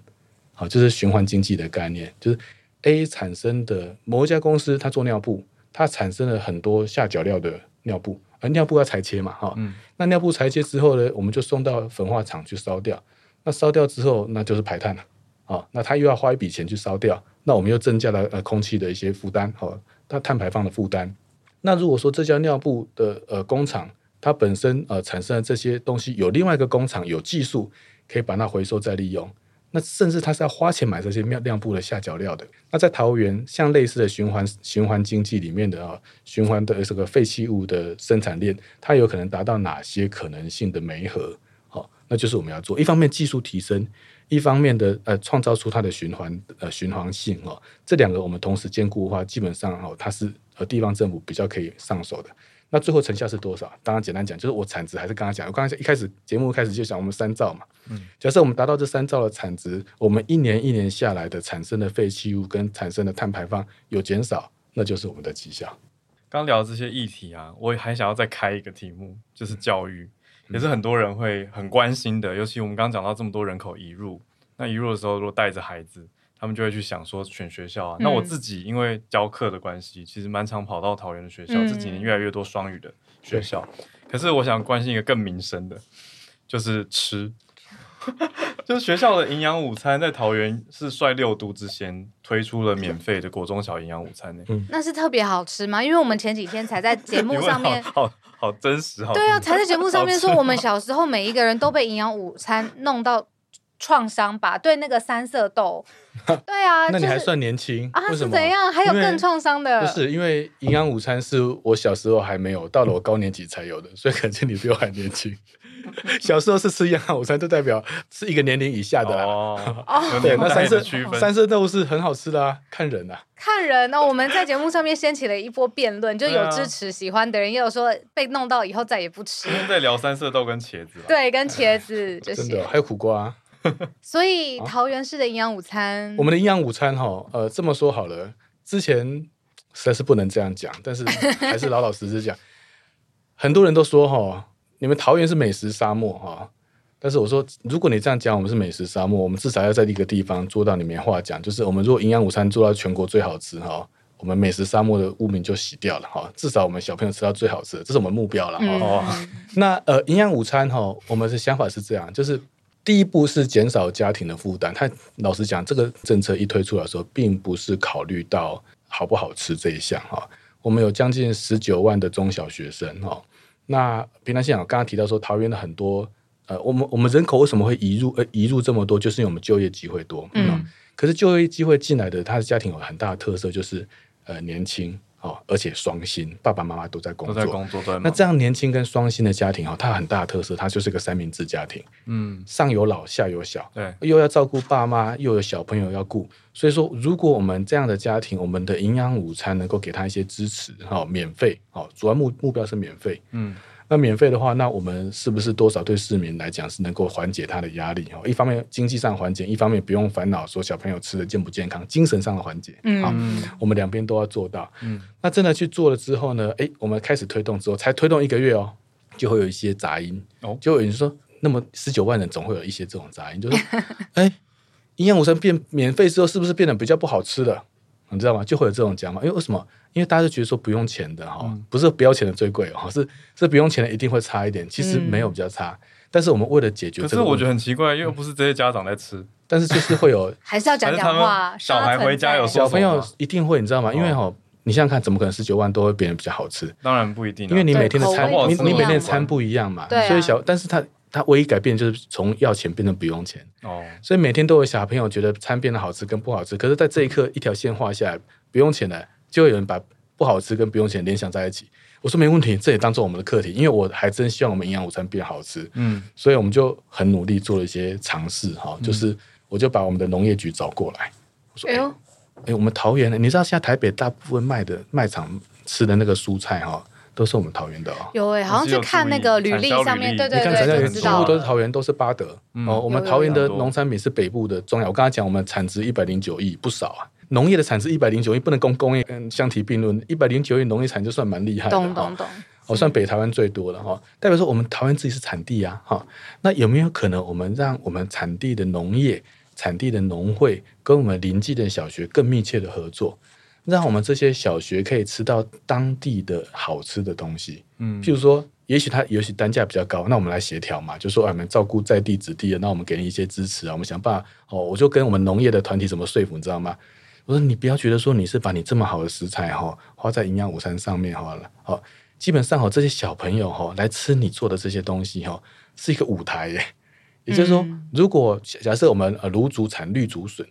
[SPEAKER 3] 好，就是循环经济的概念，就是 A 产生的某一家公司，它做尿布，它产生了很多下脚料的尿布，而尿布要裁切嘛，哈，嗯，那尿布裁切之后呢，我们就送到焚化厂去烧掉，那烧掉之后，那就是排碳了，啊，那它又要花一笔钱去烧掉，那我们又增加了呃空气的一些负担，好，它碳排放的负担。那如果说这家尿布的呃工厂，它本身呃产生的这些东西，有另外一个工厂有技术可以把它回收再利用。那甚至他是要花钱买这些尿尿布的下脚料的。那在桃园，像类似的循环循环经济里面的啊，循环的这个废弃物的生产链，它有可能达到哪些可能性的媒合？好，那就是我们要做。一方面技术提升，一方面的呃创造出它的循环呃循环性哦。这两个我们同时兼顾的话，基本上哦，它是呃地方政府比较可以上手的。那最后成效是多少？当然简单讲，就是我产值还是刚刚讲，我刚才一开始节目开始就讲我们三兆嘛。嗯，假设我们达到这三兆的产值，我们一年一年下来的产生的废弃物跟产生的碳排放有减少，那就是我们的绩效。
[SPEAKER 1] 刚聊这些议题啊，我还想要再开一个题目，就是教育，嗯、也是很多人会很关心的。尤其我们刚刚讲到这么多人口移入，那移入的时候，如果带着孩子。他们就会去想说选学校啊。那我自己因为教课的关系，其实蛮常跑到桃园的学校。这几年越来越多双语的学校，可是我想关心一个更民生的，就是吃，就是学校的营养午餐在桃园是率六都之先推出了免费的国中小营养午餐呢。
[SPEAKER 2] 那是特别好吃吗？因为我们前几天才在节 目上面，
[SPEAKER 1] 好好真实，好
[SPEAKER 2] 对啊，才在节目上面说我们小时候每一个人都被营养午餐弄到。创伤吧？对那个三色豆，对啊，
[SPEAKER 3] 那你还算年轻
[SPEAKER 2] 啊？是怎样？还有更创伤的？
[SPEAKER 3] 不是，因为营养午餐是我小时候还没有，到了我高年级才有的，所以感觉你比我还年轻。小时候是吃营养午餐，就代表是一个年龄以下的哦。对，那三色三色豆是很好吃的啊，看人啊，
[SPEAKER 2] 看人。那我们在节目上面掀起了一波辩论，就有支持喜欢的人，也有说被弄到以后再也不吃。
[SPEAKER 1] 今天在聊三色豆跟茄子，
[SPEAKER 2] 对，跟茄子这些，
[SPEAKER 3] 真的还有苦瓜。
[SPEAKER 2] 所以桃园市的营养午餐，
[SPEAKER 3] 我们的营养午餐哈，呃，这么说好了，之前实在是不能这样讲，但是 还是老老实实讲，很多人都说哈，你们桃园是美食沙漠哈，但是我说，如果你这样讲，我们是美食沙漠，我们至少要在一个地方做到你没话讲，就是我们如果营养午餐做到全国最好吃哈，我们美食沙漠的污名就洗掉了哈，至少我们小朋友吃到最好吃的，这是我们目标了哈。嗯、那呃，营养午餐哈，我们的想法是这样，就是。第一步是减少家庭的负担。他老实讲，这个政策一推出来的时候，并不是考虑到好不好吃这一项哈。我们有将近十九万的中小学生哈。那平常心讲，刚刚提到说桃园的很多呃，我们我们人口为什么会移入呃移入这么多，就是因为我们就业机会多。嗯。可是就业机会进来的，他的家庭有很大的特色，就是呃年轻。哦，而且双薪，爸爸妈妈都在工作，
[SPEAKER 1] 都在工作，在。
[SPEAKER 3] 那这样年轻跟双薪的家庭，哈，它很大的特色，它就是个三明治家庭。嗯，上有老，下有小，对，又要照顾爸妈，又有小朋友要顾。所以说，如果我们这样的家庭，我们的营养午餐能够给他一些支持，哈，免费，哦，主要目目标是免费，嗯。那免费的话，那我们是不是多少对市民来讲是能够缓解他的压力？哦，一方面经济上缓解，一方面不用烦恼说小朋友吃的健不健康，精神上的缓解。嗯，好，我们两边都要做到。嗯，那真的去做了之后呢？哎，我们开始推动之后，才推动一个月哦，就会有一些杂音。哦，就有人说，那么十九万人总会有一些这种杂音，就是哎，营养午餐变免费之后，是不是变得比较不好吃了？你知道吗？就会有这种讲法，因为为什么？因为大家就觉得说不用钱的哈，嗯、不是不要钱的最贵哦，是是不用钱的一定会差一点。其实没有比较差，嗯、但是我们为了解决这个，可
[SPEAKER 1] 是我觉得很奇怪，因为不是这些家长在吃，嗯、
[SPEAKER 3] 但是就是会有，
[SPEAKER 2] 还是要讲讲话。
[SPEAKER 1] 小孩回家有
[SPEAKER 3] 小朋友一定会，你知道吗？哦、因为哈，你想想看，怎么可能十九万都会变得比较好吃？
[SPEAKER 1] 当然不一定，
[SPEAKER 3] 因为你每天的餐，你你每天的餐不一样嘛，所以小，但是他。它唯一改变就是从要钱变成不用钱哦，所以每天都有小朋友觉得餐变得好吃跟不好吃，可是在这一刻一条线画下来，不用钱的，就会有人把不好吃跟不用钱联想在一起。我说没问题，这也当做我们的课题，因为我还真希望我们营养午餐变好吃，嗯，所以我们就很努力做了一些尝试哈，就是我就把我们的农业局找过来，我说哎呦，哎我们桃园，你知道现在台北大部分卖的卖场吃的那个蔬菜哈。都是我们桃园的哦，
[SPEAKER 2] 有哎，好像去看那个履历上面，对对对，你看产销履历，
[SPEAKER 3] 全部都是桃园，都是八德哦。我们桃园的农产品是北部的中药。我刚才讲，我们产值一百零九亿，不少啊。农业的产值一百零九亿，不能跟工业跟相提并论。一百零九亿农业产就算蛮厉害的，懂懂懂。哦，算北台湾最多了哈，代表说我们桃园自己是产地啊哈。那有没有可能，我们让我们产地的农业、产地的农会跟我们邻近的小学更密切的合作？让我们这些小学可以吃到当地的好吃的东西，嗯，譬如说，也许它也许单价比较高，那我们来协调嘛，就说我们照顾在地子弟的，那我们给你一些支持啊，我们想办法哦，我就跟我们农业的团体怎么说服，你知道吗？我说你不要觉得说你是把你这么好的食材哈花在营养午餐上面好了，好，基本上哦这些小朋友哈来吃你做的这些东西哈是一个舞台耶，也就是说，如果假设我们呃芦竹产绿竹笋，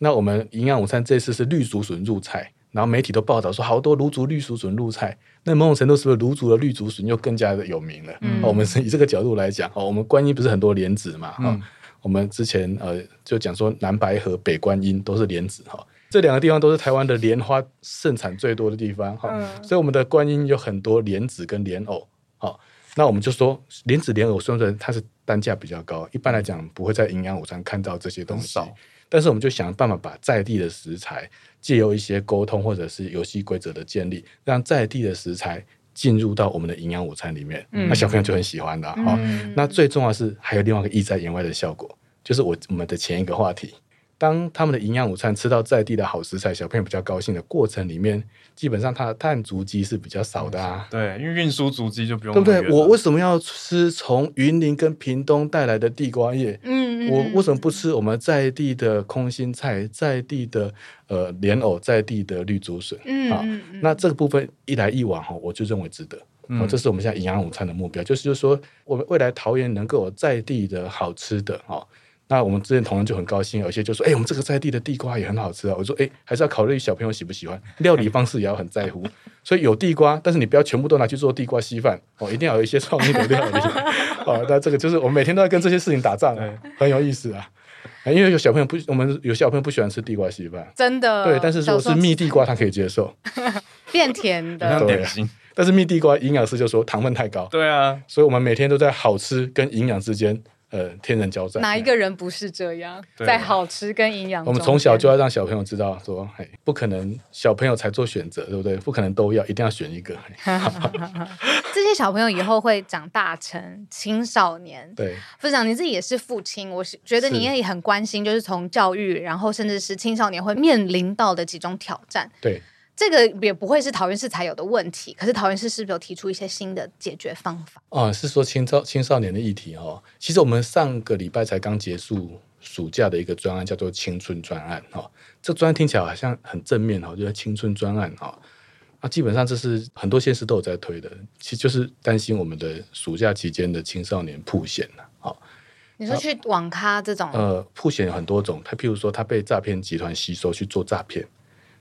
[SPEAKER 3] 那我们营养午餐这次是绿竹笋入菜。然后媒体都报道说，好多芦竹绿竹笋入菜，那某种程度是不是芦竹的绿竹笋又更加的有名了？嗯，我们是以这个角度来讲，哦，我们观音不是很多莲子嘛？哈、嗯，我们之前呃就讲说南白河、北观音都是莲子哈，这两个地方都是台湾的莲花盛产最多的地方哈，嗯、所以我们的观音有很多莲子跟莲藕，好，那我们就说莲子莲藕虽然它是单价比较高，一般来讲不会在营养午餐看到这些东西。但是我们就想办法把在地的食材，借由一些沟通或者是游戏规则的建立，让在地的食材进入到我们的营养午餐里面，嗯、那小朋友就很喜欢的哈。嗯、那最重要的是还有另外一个意在言外的效果，就是我我们的前一个话题。当他们的营养午餐吃到在地的好食材，小朋友比较高兴的过程里面，基本上它的碳足迹是比较少的啊。
[SPEAKER 1] 对，因为运输足迹就不用。
[SPEAKER 3] 对不对？我为什么要吃从云林跟屏东带来的地瓜叶？嗯，嗯，我为什么不吃我们在地的空心菜、在地的呃莲藕、在地的绿竹笋？嗯，好，那这个部分一来一往哈，我就认为值得。嗯，这是我们现在营养午餐的目标，就是就是说，我们未来桃园能够有在地的好吃的哈。那我们之前同仁就很高兴，有些就说：“哎、欸，我们这个在地的地瓜也很好吃啊。”我说：“哎、欸，还是要考虑小朋友喜不喜欢，料理方式也要很在乎。所以有地瓜，但是你不要全部都拿去做地瓜稀饭哦，一定要有一些创意的料理哦。那这个就是我们每天都在跟这些事情打仗，很有意思啊。因为有小朋友不，我们有小朋友不喜欢吃地瓜稀饭，
[SPEAKER 2] 真的
[SPEAKER 3] 对。但是如果是蜜地瓜，他可以接受，
[SPEAKER 2] 变甜的
[SPEAKER 1] 点心。
[SPEAKER 3] 但是蜜地瓜营养师就说糖分太高，
[SPEAKER 1] 对啊。
[SPEAKER 3] 所以我们每天都在好吃跟营养之间。呃，天人交战，
[SPEAKER 2] 哪一个人不是这样？在好吃跟营养，
[SPEAKER 3] 我们从小就要让小朋友知道，说，嘿，不可能小朋友才做选择，对不对？不可能都要，一定要选一个。
[SPEAKER 2] 这些小朋友以后会长大成青少年。
[SPEAKER 3] 对，
[SPEAKER 2] 副长，你自己也是父亲，我是觉得你也很关心，就是从教育，然后甚至是青少年会面临到的几种挑战。
[SPEAKER 3] 对。
[SPEAKER 2] 这个也不会是桃园市才有的问题，可是桃园市是不是有提出一些新的解决方法？
[SPEAKER 3] 哦，是说青少青少年的议题哦。其实我们上个礼拜才刚结束暑假的一个专案，叫做青春专案哦。这专案听起来好像很正面哦，就是青春专案哦。啊，基本上这是很多县市都有在推的，其实就是担心我们的暑假期间的青少年曝险了。哦，
[SPEAKER 2] 你说去网咖这种？
[SPEAKER 3] 呃，曝险有很多种，他譬如说他被诈骗集团吸收去做诈骗、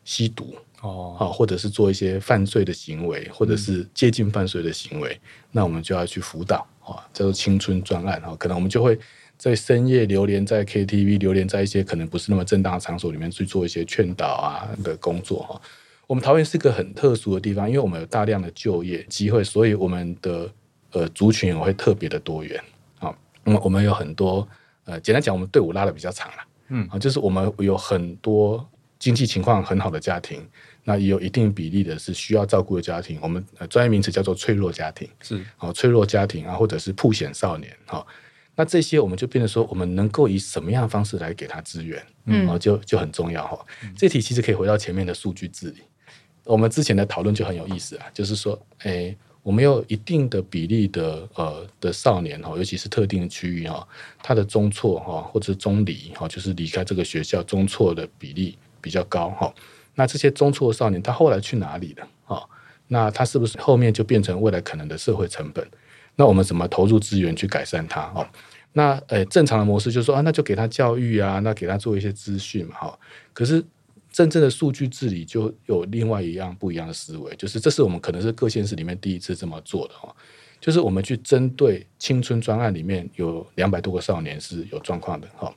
[SPEAKER 3] 吸毒。哦，好，或者是做一些犯罪的行为，或者是接近犯罪的行为，嗯、那我们就要去辅导啊，叫做青春专案啊。可能我们就会在深夜流连在 KTV，流连在一些可能不是那么正当的场所里面去做一些劝导啊的工作哈。我们桃园是个很特殊的地方，因为我们有大量的就业机会，所以我们的呃族群也会特别的多元啊。那么我们有很多呃，简单讲，我们队伍拉的比较长了，嗯啊，就是我们有很多经济情况很好的家庭。那也有一定比例的是需要照顾的家庭，我们专业名词叫做脆弱家庭，是哦，脆弱家庭啊，或者是曝险少年，哈，那这些我们就变得说，我们能够以什么样的方式来给他资源，嗯，哦，就就很重要哈。这题其实可以回到前面的数据治理，我们之前的讨论就很有意思啊，就是说，诶，我们有一定的比例的呃的少年哈，尤其是特定的区域哈，他的中辍哈或者是中离哈，就是离开这个学校中辍的比例比较高哈。那这些中辍少年，他后来去哪里了？啊、哦，那他是不是后面就变成未来可能的社会成本？那我们怎么投入资源去改善他？哦，那呃，正常的模式就是说啊，那就给他教育啊，那给他做一些资讯嘛，哈、可是真正的数据治理就有另外一样不一样的思维，就是这是我们可能是各县市里面第一次这么做的哈、哦，就是我们去针对青春专案里面有两百多个少年是有状况的，哈、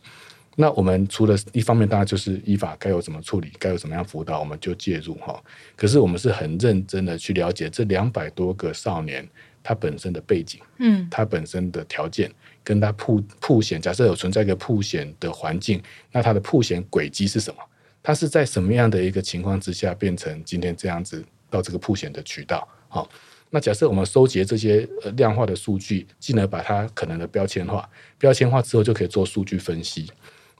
[SPEAKER 3] 那我们除了一方面，当然就是依法该有怎么处理，该有怎么样辅导，我们就介入哈。可是我们是很认真的去了解这两百多个少年他本身的背景，嗯，他本身的条件，跟他曝曝险，假设有存在一个曝险的环境，那他的曝险轨迹是什么？他是在什么样的一个情况之下变成今天这样子到这个曝险的渠道？好，那假设我们收集这些量化的数据，进而把它可能的标签化，标签化之后就可以做数据分析。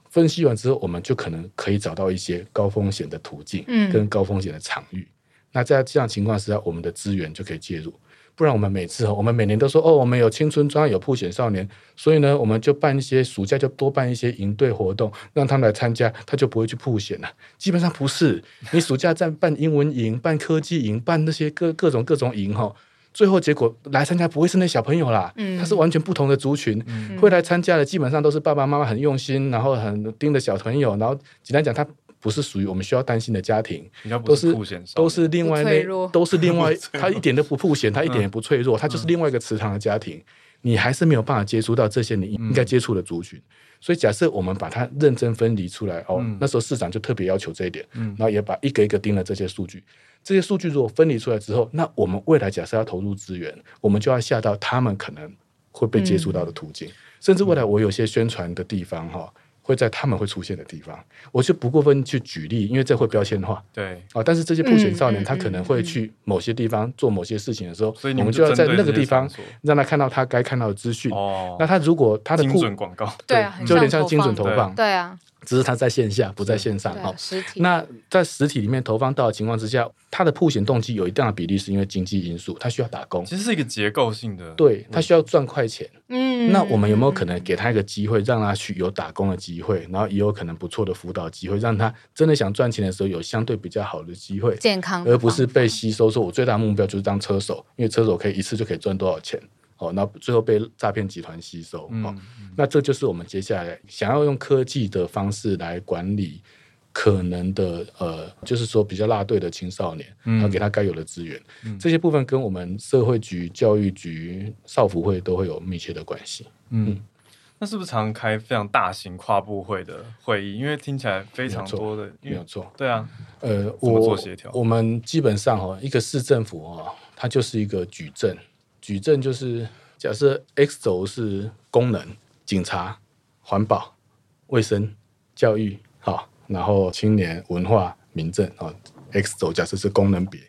[SPEAKER 3] 分析完之后，我们就可能可以找到一些高风险的途径，跟高风险的场域。嗯、那在这样情况下，我们的资源就可以介入。不然，我们每次我们每年都说哦，我们有青春专，有破险少年，所以呢，我们就办一些暑假就多办一些营队活动，让他们来参加，他就不会去破险了。基本上不是，你暑假在办英文营、办科技营、办那些各各种各种营哈。最后结果来参加不会是那小朋友啦，嗯，他是完全不同的族群，嗯、会来参加的基本上都是爸爸妈妈很用心，然后很盯的小朋友，然后简单讲，他不是属于我们需要担心的家庭，都是都是另外那 都是另外，他一点都不曝险，他一点也不脆弱，他就是另外一个池塘的家庭，你还是没有办法接触到这些你应该接触的族群，所以假设我们把它认真分离出来，哦，那时候市长就特别要求这一点，然后也把一个一个盯了这些数据。这些数据如果分离出来之后，那我们未来假设要投入资源，我们就要下到他们可能会被接触到的途径，嗯、甚至未来我有些宣传的地方哈，会在他们会出现的地方，我就不过分去举例，因为这会标签化。对啊，但是这些曝险少年他可能会去某些地方做某些事情的时候，所以我们就要在那个地方让他看到他该看到的资讯。哦，那他如果他的精
[SPEAKER 1] 准广告，
[SPEAKER 2] 对啊，
[SPEAKER 3] 就有点像精准投放，
[SPEAKER 2] 对啊。
[SPEAKER 3] 只是它在线下，不在线上哦。实体。那在实体里面投放到的情况之下，它的曝险动机有一定的比例是因为经济因素，它需要打工。
[SPEAKER 1] 其实是一个结构性的。
[SPEAKER 3] 对，它需要赚快钱。嗯。那我们有没有可能给他一个机会，让他去有打工的机会，然后也有可能不错的辅导机会，让他真的想赚钱的时候有相对比较好的机会，
[SPEAKER 2] 健康，
[SPEAKER 3] 而不是被吸收。说我最大的目标就是当车手，因为车手可以一次就可以赚多少钱。哦，那最后被诈骗集团吸收，哦，那这就是我们接下来想要用科技的方式来管理可能的呃，就是说比较落队的青少年，然后给他该有的资源，这些部分跟我们社会局、教育局、少辅会都会有密切的关系，嗯。
[SPEAKER 1] 那是不是常开非常大型跨部会的会议？因为听起来非常多的，
[SPEAKER 3] 没有错。
[SPEAKER 1] 对啊，
[SPEAKER 3] 呃，我做协调，我们基本上哦，一个市政府哦，它就是一个矩阵。矩阵就是假设 X 轴是功能、警察、环保、卫生、教育，好，然后青年、文化、民政好。X 轴假设是功能别，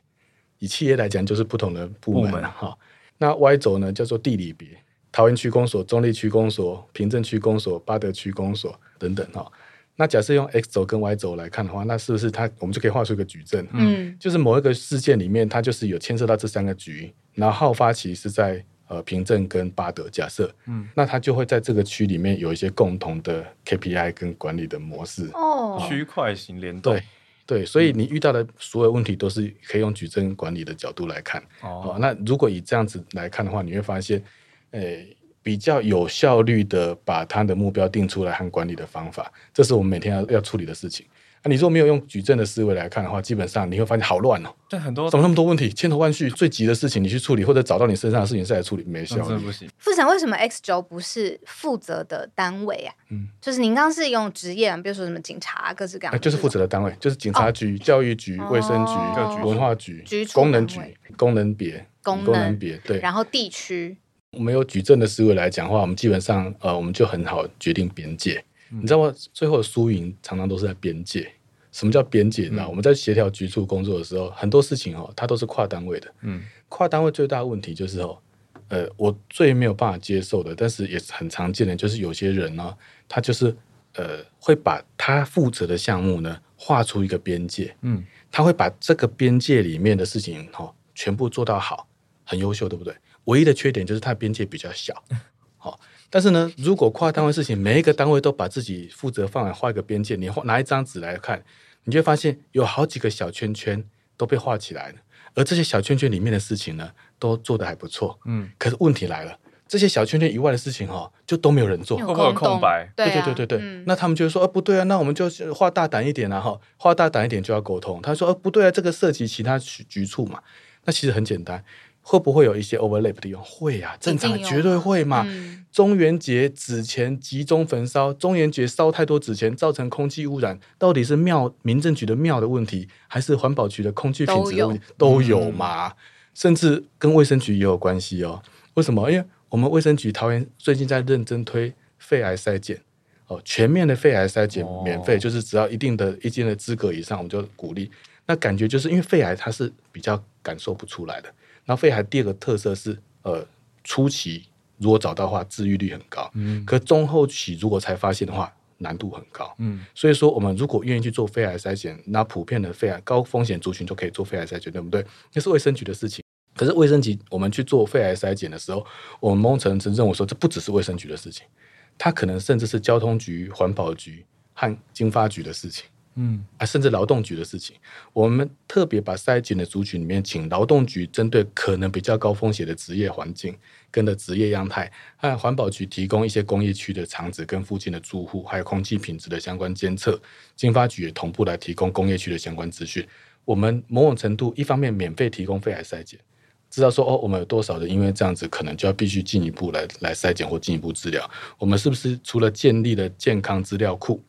[SPEAKER 3] 以企业来讲就是不同的部门哈。那 Y 轴呢叫做地理别。桃园区公所、中立区公所、平镇区公所、八德区公所等等哈。那假设用 X 轴跟 Y 轴来看的话，那是不是它我们就可以画出一个矩阵？嗯，就是某一个事件里面，它就是有牵涉到这三个局，然后好发期是在呃平镇跟巴德。假设，嗯，那它就会在这个区里面有一些共同的 KPI 跟管理的模式
[SPEAKER 1] 哦，区块型联动。
[SPEAKER 3] 对对，所以你遇到的所有问题都是可以用矩阵管理的角度来看哦。那如果以这样子来看的话，你会发现。诶，比较有效率的把他的目标定出来和管理的方法，这是我们每天要要处理的事情。啊，你如果没有用矩阵的思维来看的话，基本上你会发现好乱哦。
[SPEAKER 1] 对，很多
[SPEAKER 3] 怎么那么多问题，千头万绪，最急的事情你去处理，或者找到你身上的事情再来处理，没效率。
[SPEAKER 1] 不行。
[SPEAKER 2] 副长，为什么 X 轴不是负责的单位啊？嗯，就是您刚刚是用职业啊，比如说什么警察，各式各样，
[SPEAKER 3] 就是负责的单位，就是警察局、哦、教育局、卫生局、哦、文化局、功能局、功能别、功能别，对，
[SPEAKER 2] 然后地区。
[SPEAKER 3] 我们有矩阵的思维来讲的话，我们基本上呃，我们就很好决定边界。嗯、你知道吗？最后的输赢常常都是在边界。什么叫边界？那、嗯、我们在协调局处工作的时候，很多事情哦，它都是跨单位的。嗯，跨单位最大的问题就是哦，呃，我最没有办法接受的，但是也是很常见的，就是有些人呢，他就是呃，会把他负责的项目呢画出一个边界。嗯，他会把这个边界里面的事情哦，全部做到好，很优秀，对不对？唯一的缺点就是它边界比较小，好，但是呢，如果跨单位事情，每一个单位都把自己负责范围画一个边界，你画拿一张纸来看，你就会发现有好几个小圈圈都被画起来了，而这些小圈圈里面的事情呢，都做得还不错，嗯，可是问题来了，这些小圈圈以外的事情哈，就都没有人做，
[SPEAKER 1] 会不会有空白？
[SPEAKER 3] 对对对对对，嗯、那他们就会说，呃、啊，不对啊，那我们就画大胆一点啊，哈，画大胆一点就要沟通。他说，呃、啊，不对啊，这个涉及其他局局处嘛，那其实很简单。会不会有一些 overlap 的地方？会啊，正常绝对会嘛。嗯、中元节纸钱集中焚烧，中元节烧太多纸钱造成空气污染，到底是庙民政局的庙的问题，还是环保局的空气品质的问题？都有，都有嘛，嗯、甚至跟卫生局也有关系哦。为什么？因为我们卫生局桃园最近在认真推肺癌筛检哦，全面的肺癌筛检免费，哦、就是只要一定的一定的资格以上，我们就鼓励。那感觉就是因为肺癌它是比较感受不出来的。然后肺癌第二个特色是，呃，初期如果找到的话，治愈率很高。嗯，可中后期如果才发现的话，难度很高。嗯，所以说我们如果愿意去做肺癌筛检，那普遍的肺癌高风险族群就可以做肺癌筛检，对不对？那是卫生局的事情。可是卫生局我们去做肺癌筛检的时候，我们某种程度认为说，这不只是卫生局的事情，它可能甚至是交通局、环保局和经发局的事情。嗯啊，甚至劳动局的事情，我们特别把筛检的族群里面，请劳动局针对可能比较高风险的职业环境跟的职业样态，和环保局提供一些工业区的厂址跟附近的住户，还有空气品质的相关监测，经发局也同步来提供工业区的相关资讯。我们某种程度一方面免费提供肺癌筛检，知道说哦，我们有多少人因为这样子可能就要必须进一步来来筛检或进一步治疗，我们是不是除了建立了健康资料库？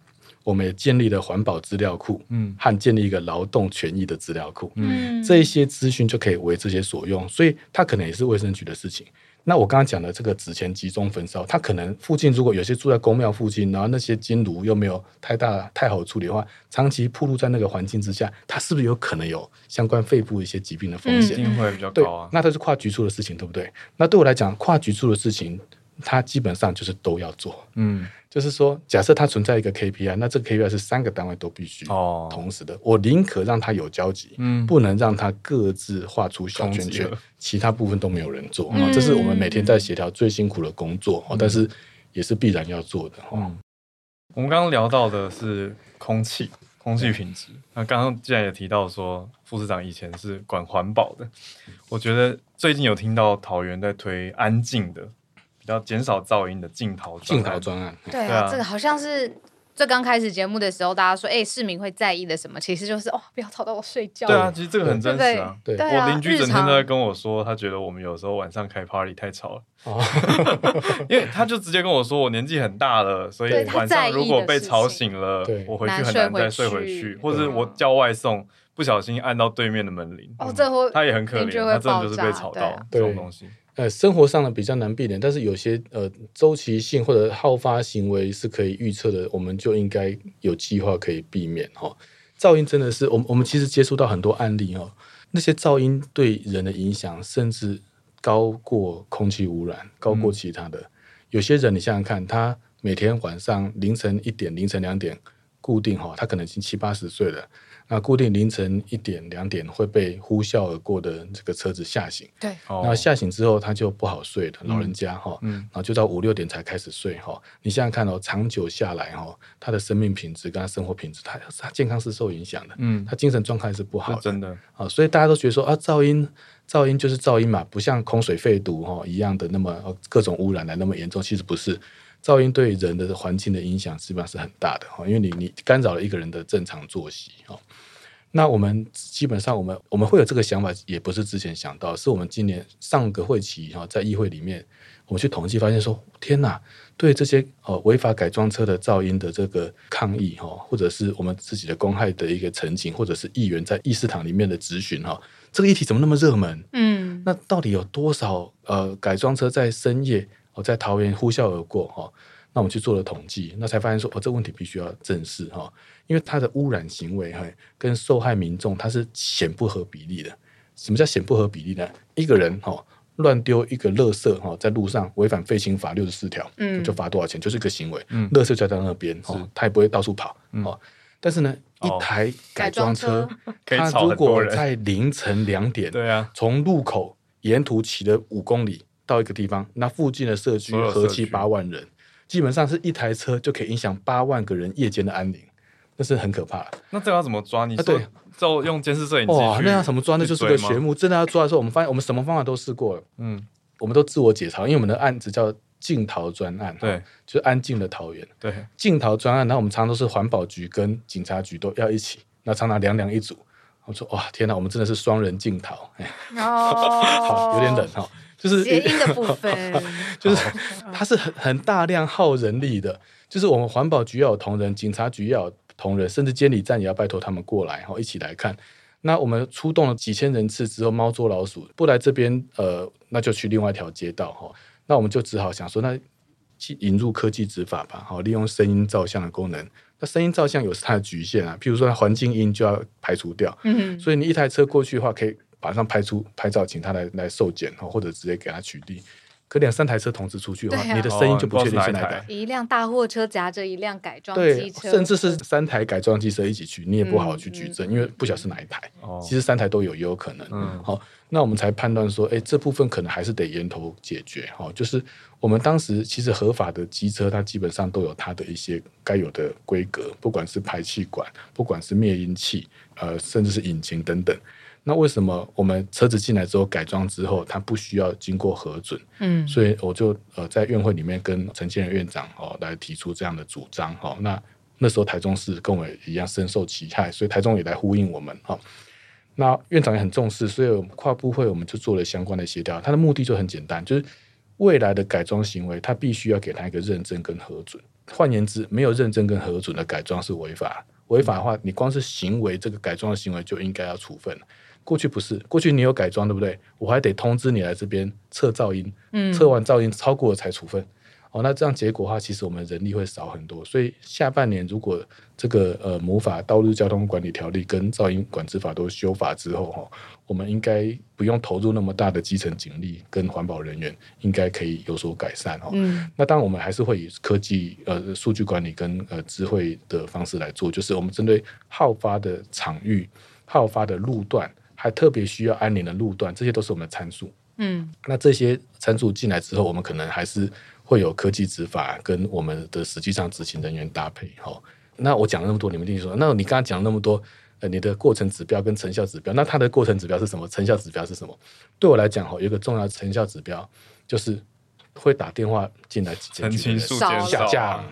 [SPEAKER 3] 我们也建立了环保资料库，嗯，和建立一个劳动权益的资料库，嗯，这一些资讯就可以为这些所用，所以它可能也是卫生局的事情。那我刚刚讲的这个纸钱集中焚烧，它可能附近如果有些住在公庙附近，然后那些金炉又没有太大太好处理的话，长期暴露在那个环境之下，它是不是有可能有相关肺部一些疾病的风险？
[SPEAKER 1] 一定会比较高啊。
[SPEAKER 3] 那它是跨局处的事情，对不对？那对我来讲，跨局处的事情，它基本上就是都要做，嗯。就是说，假设它存在一个 KPI，那这个 KPI 是三个单位都必须哦同时的。哦、我宁可让它有交集，嗯，不能让它各自画出小圈圈，其他部分都没有人做。嗯、这是我们每天在协调最辛苦的工作，嗯、但是也是必然要做的。嗯，
[SPEAKER 1] 我们刚刚聊到的是空气，空气品质。那刚刚既然也提到说，副市长以前是管环保的，我觉得最近有听到桃园在推安静的，比较减少噪音的镜头
[SPEAKER 3] 镜头专案。
[SPEAKER 2] 对啊，这个好像是。最刚开始节目的时候，大家说：“哎、欸，市民会在意的什么？其实就是哦，不要吵到我睡觉。”
[SPEAKER 1] 对啊，其实这个很真实啊。
[SPEAKER 3] 对，
[SPEAKER 1] 对我邻居整天都在跟我说，他觉得我们有时候晚上开 party 太吵了。哦，因为他就直接跟我说，我年纪很大了，所以晚上如果被吵醒了，我回去很难再睡回去，或者我叫外送不小心按到对面的门铃，哦，这会他也很可怜，他真的就是被吵到这种东西。
[SPEAKER 3] 呃，生活上的比较难避免，但是有些呃周期性或者好发行为是可以预测的，我们就应该有计划可以避免哈。噪音真的是，我们我们其实接触到很多案例哦，那些噪音对人的影响甚至高过空气污染，高过其他的。有些人你想想看，他每天晚上凌晨一点、凌晨两点固定哈，他可能已经七八十岁了。那固定凌晨一点两点会被呼啸而过的这个车子吓醒，对，那吓醒之后他就不好睡了，老人家哈，嗯，然后就到五六点才开始睡哈。你想想看哦，长久下来哈，他的生命品质跟他生活品质，他他健康是受影响的，嗯，他精神状态是不好的，
[SPEAKER 1] 真的。
[SPEAKER 3] 啊，所以大家都觉得说啊，噪音噪音就是噪音嘛，不像空水废毒哈一样的那么各种污染来那么严重，其实不是。噪音对人的环境的影响基本上是很大的哈，因为你你干扰了一个人的正常作息哈。那我们基本上我们我们会有这个想法，也不是之前想到，是我们今年上个会期哈，在议会里面我们去统计发现说，天哪，对这些哦违法改装车的噪音的这个抗议哈，或者是我们自己的公害的一个陈情，或者是议员在议事堂里面的质询哈，这个议题怎么那么热门？嗯，那到底有多少呃改装车在深夜？我在桃园呼啸而过哈，那我们去做了统计，那才发现说，哦，这个问题必须要正视哈，因为它的污染行为哈，跟受害民众它是显不合比例的。什么叫显不合比例呢？一个人哈乱丢一个垃圾哈，在路上违反废氢法六十四条，嗯，就罚多少钱？就是一个行为，嗯，垃圾就在那边哈，他也不会到处跑，哦，但是呢，一台改装车，它如果在凌晨两点，对啊，从路口沿途骑了五公里。到一个地方，那附近的社区合计八万人，基本上是一台车就可以影响八万个人夜间的安宁，那是很可怕。
[SPEAKER 1] 那这要怎么抓？你说就用监视摄影机？哇，
[SPEAKER 3] 那要怎么抓？那就是个学目。真的要抓的时候，我们发现我们什么方法都试过了。嗯，我们都自我解嘲，因为我们的案子叫静桃专案，对，就是安静的桃园。对，静桃专案，那我们常常都是环保局跟警察局都要一起，那常常两两一组。我说哇，天哪，我们真的是双人净桃。哦，好，有点冷哈。就是
[SPEAKER 2] 谐音的部分，
[SPEAKER 3] 就是它是很很大量耗人力的。就是我们环保局要有同仁，警察局要有同仁，甚至监理站也要拜托他们过来，然后，一起来看。那我们出动了几千人次之后，猫捉老鼠不来这边，呃，那就去另外一条街道，哈。那我们就只好想说，那引入科技执法吧，好，利用声音照相的功能。那声音照相有它的局限啊，譬如说环境音就要排除掉，嗯，所以你一台车过去的话，可以。马上拍出拍照，请他来来受检，或者直接给他取缔。可两三台车同时出去的话，啊、你的声音就不确定是哪一台。
[SPEAKER 2] 一辆大货车夹着一辆改装机车，
[SPEAKER 3] 甚至是三台改装机车一起去，你也不好去举证，嗯、因为不晓得是哪一台。嗯、其实三台都有，也有可能。嗯，好，那我们才判断说，哎，这部分可能还是得源头解决。哈，就是我们当时其实合法的机车，它基本上都有它的一些该有的规格，不管是排气管，不管是灭音器，呃，甚至是引擎等等。那为什么我们车子进来之后改装之后，它不需要经过核准？嗯，所以我就呃在院会里面跟陈建仁院长哦来提出这样的主张哈。那那时候台中市跟我一样深受其害，所以台中也来呼应我们哈。那院长也很重视，所以跨部会我们就做了相关的协调。它的目的就很简单，就是未来的改装行为，它必须要给他一个认证跟核准。换言之，没有认证跟核准的改装是违法。违法的话，你光是行为这个改装的行为就应该要处分。过去不是，过去你有改装对不对？我还得通知你来这边测噪音，嗯，测完噪音超过了才处分。哦，那这样结果的话，其实我们人力会少很多。所以下半年如果这个呃魔法道路交通管理条例跟噪音管制法都修法之后哈，我们应该不用投入那么大的基层警力跟环保人员，应该可以有所改善哦。嗯，那当然我们还是会以科技呃数据管理跟呃智慧的方式来做，就是我们针对好发的场域、好发的路段。还特别需要安宁的路段，这些都是我们的参数。嗯，那这些参数进来之后，我们可能还是会有科技执法跟我们的实际上执行人员搭配。哦，那我讲了那么多，你们一定说，那你刚刚讲了那么多，呃，你的过程指标跟成效指标，那它的过程指标是什么？成效指标是什么？对我来讲，哈，有一个重要的成效指标就是会打电话进来
[SPEAKER 1] 澄清数减
[SPEAKER 3] 下降。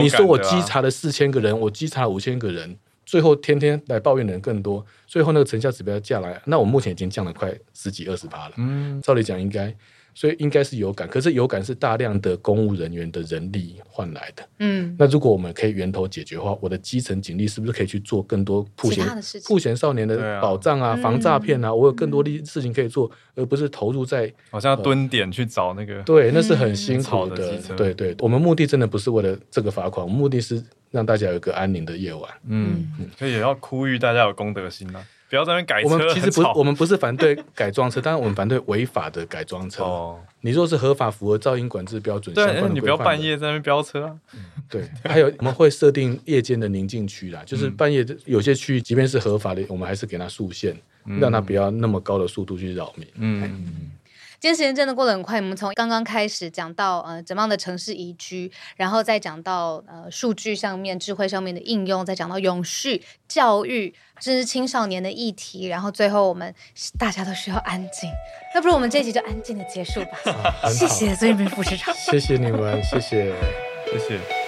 [SPEAKER 3] 你说我稽查了四千个人，我稽查了五千个人，最后天天来抱怨的人更多，最后那个成效指标降来，那我目前已经降了快十几二十趴了。嗯，照理讲应该。所以应该是有感，可是有感是大量的公务人员的人力换来的。嗯，那如果我们可以源头解决的话，我的基层警力是不是可以去做更多曝险、曝险少年的保障啊、啊防诈骗啊？嗯、我有更多的事情可以做，而不是投入在
[SPEAKER 1] 好像要蹲点去找那个。呃、
[SPEAKER 3] 对，那是很辛苦的。的对对，我们目的真的不是为了这个罚款，我们目的是让大家有一个安宁的夜晚。
[SPEAKER 1] 嗯，所以也要呼吁大家有公德心啊。不要在那边改车。
[SPEAKER 3] 我们其实不，我们不是反对改装车，但是我们反对违法的改装车。哦，你若是合法符合噪音管制标准，
[SPEAKER 1] 对，你不要半夜在那边飙车啊。
[SPEAKER 3] 对，还有我们会设定夜间的宁静区啦，就是半夜有些区域，即便是合法的，我们还是给它竖线，让它不要那么高的速度去扰民。嗯。
[SPEAKER 2] 今天时间真的过得很快，我们从刚刚开始讲到呃怎么样的城市宜居，然后再讲到呃数据上面、智慧上面的应用，再讲到永续教育，甚至青少年的议题，然后最后我们大家都需要安静，那不如我们这一集就安静的结束吧。谢谢孙宇斌副市长，
[SPEAKER 3] 谢谢你们，谢谢，
[SPEAKER 1] 谢谢。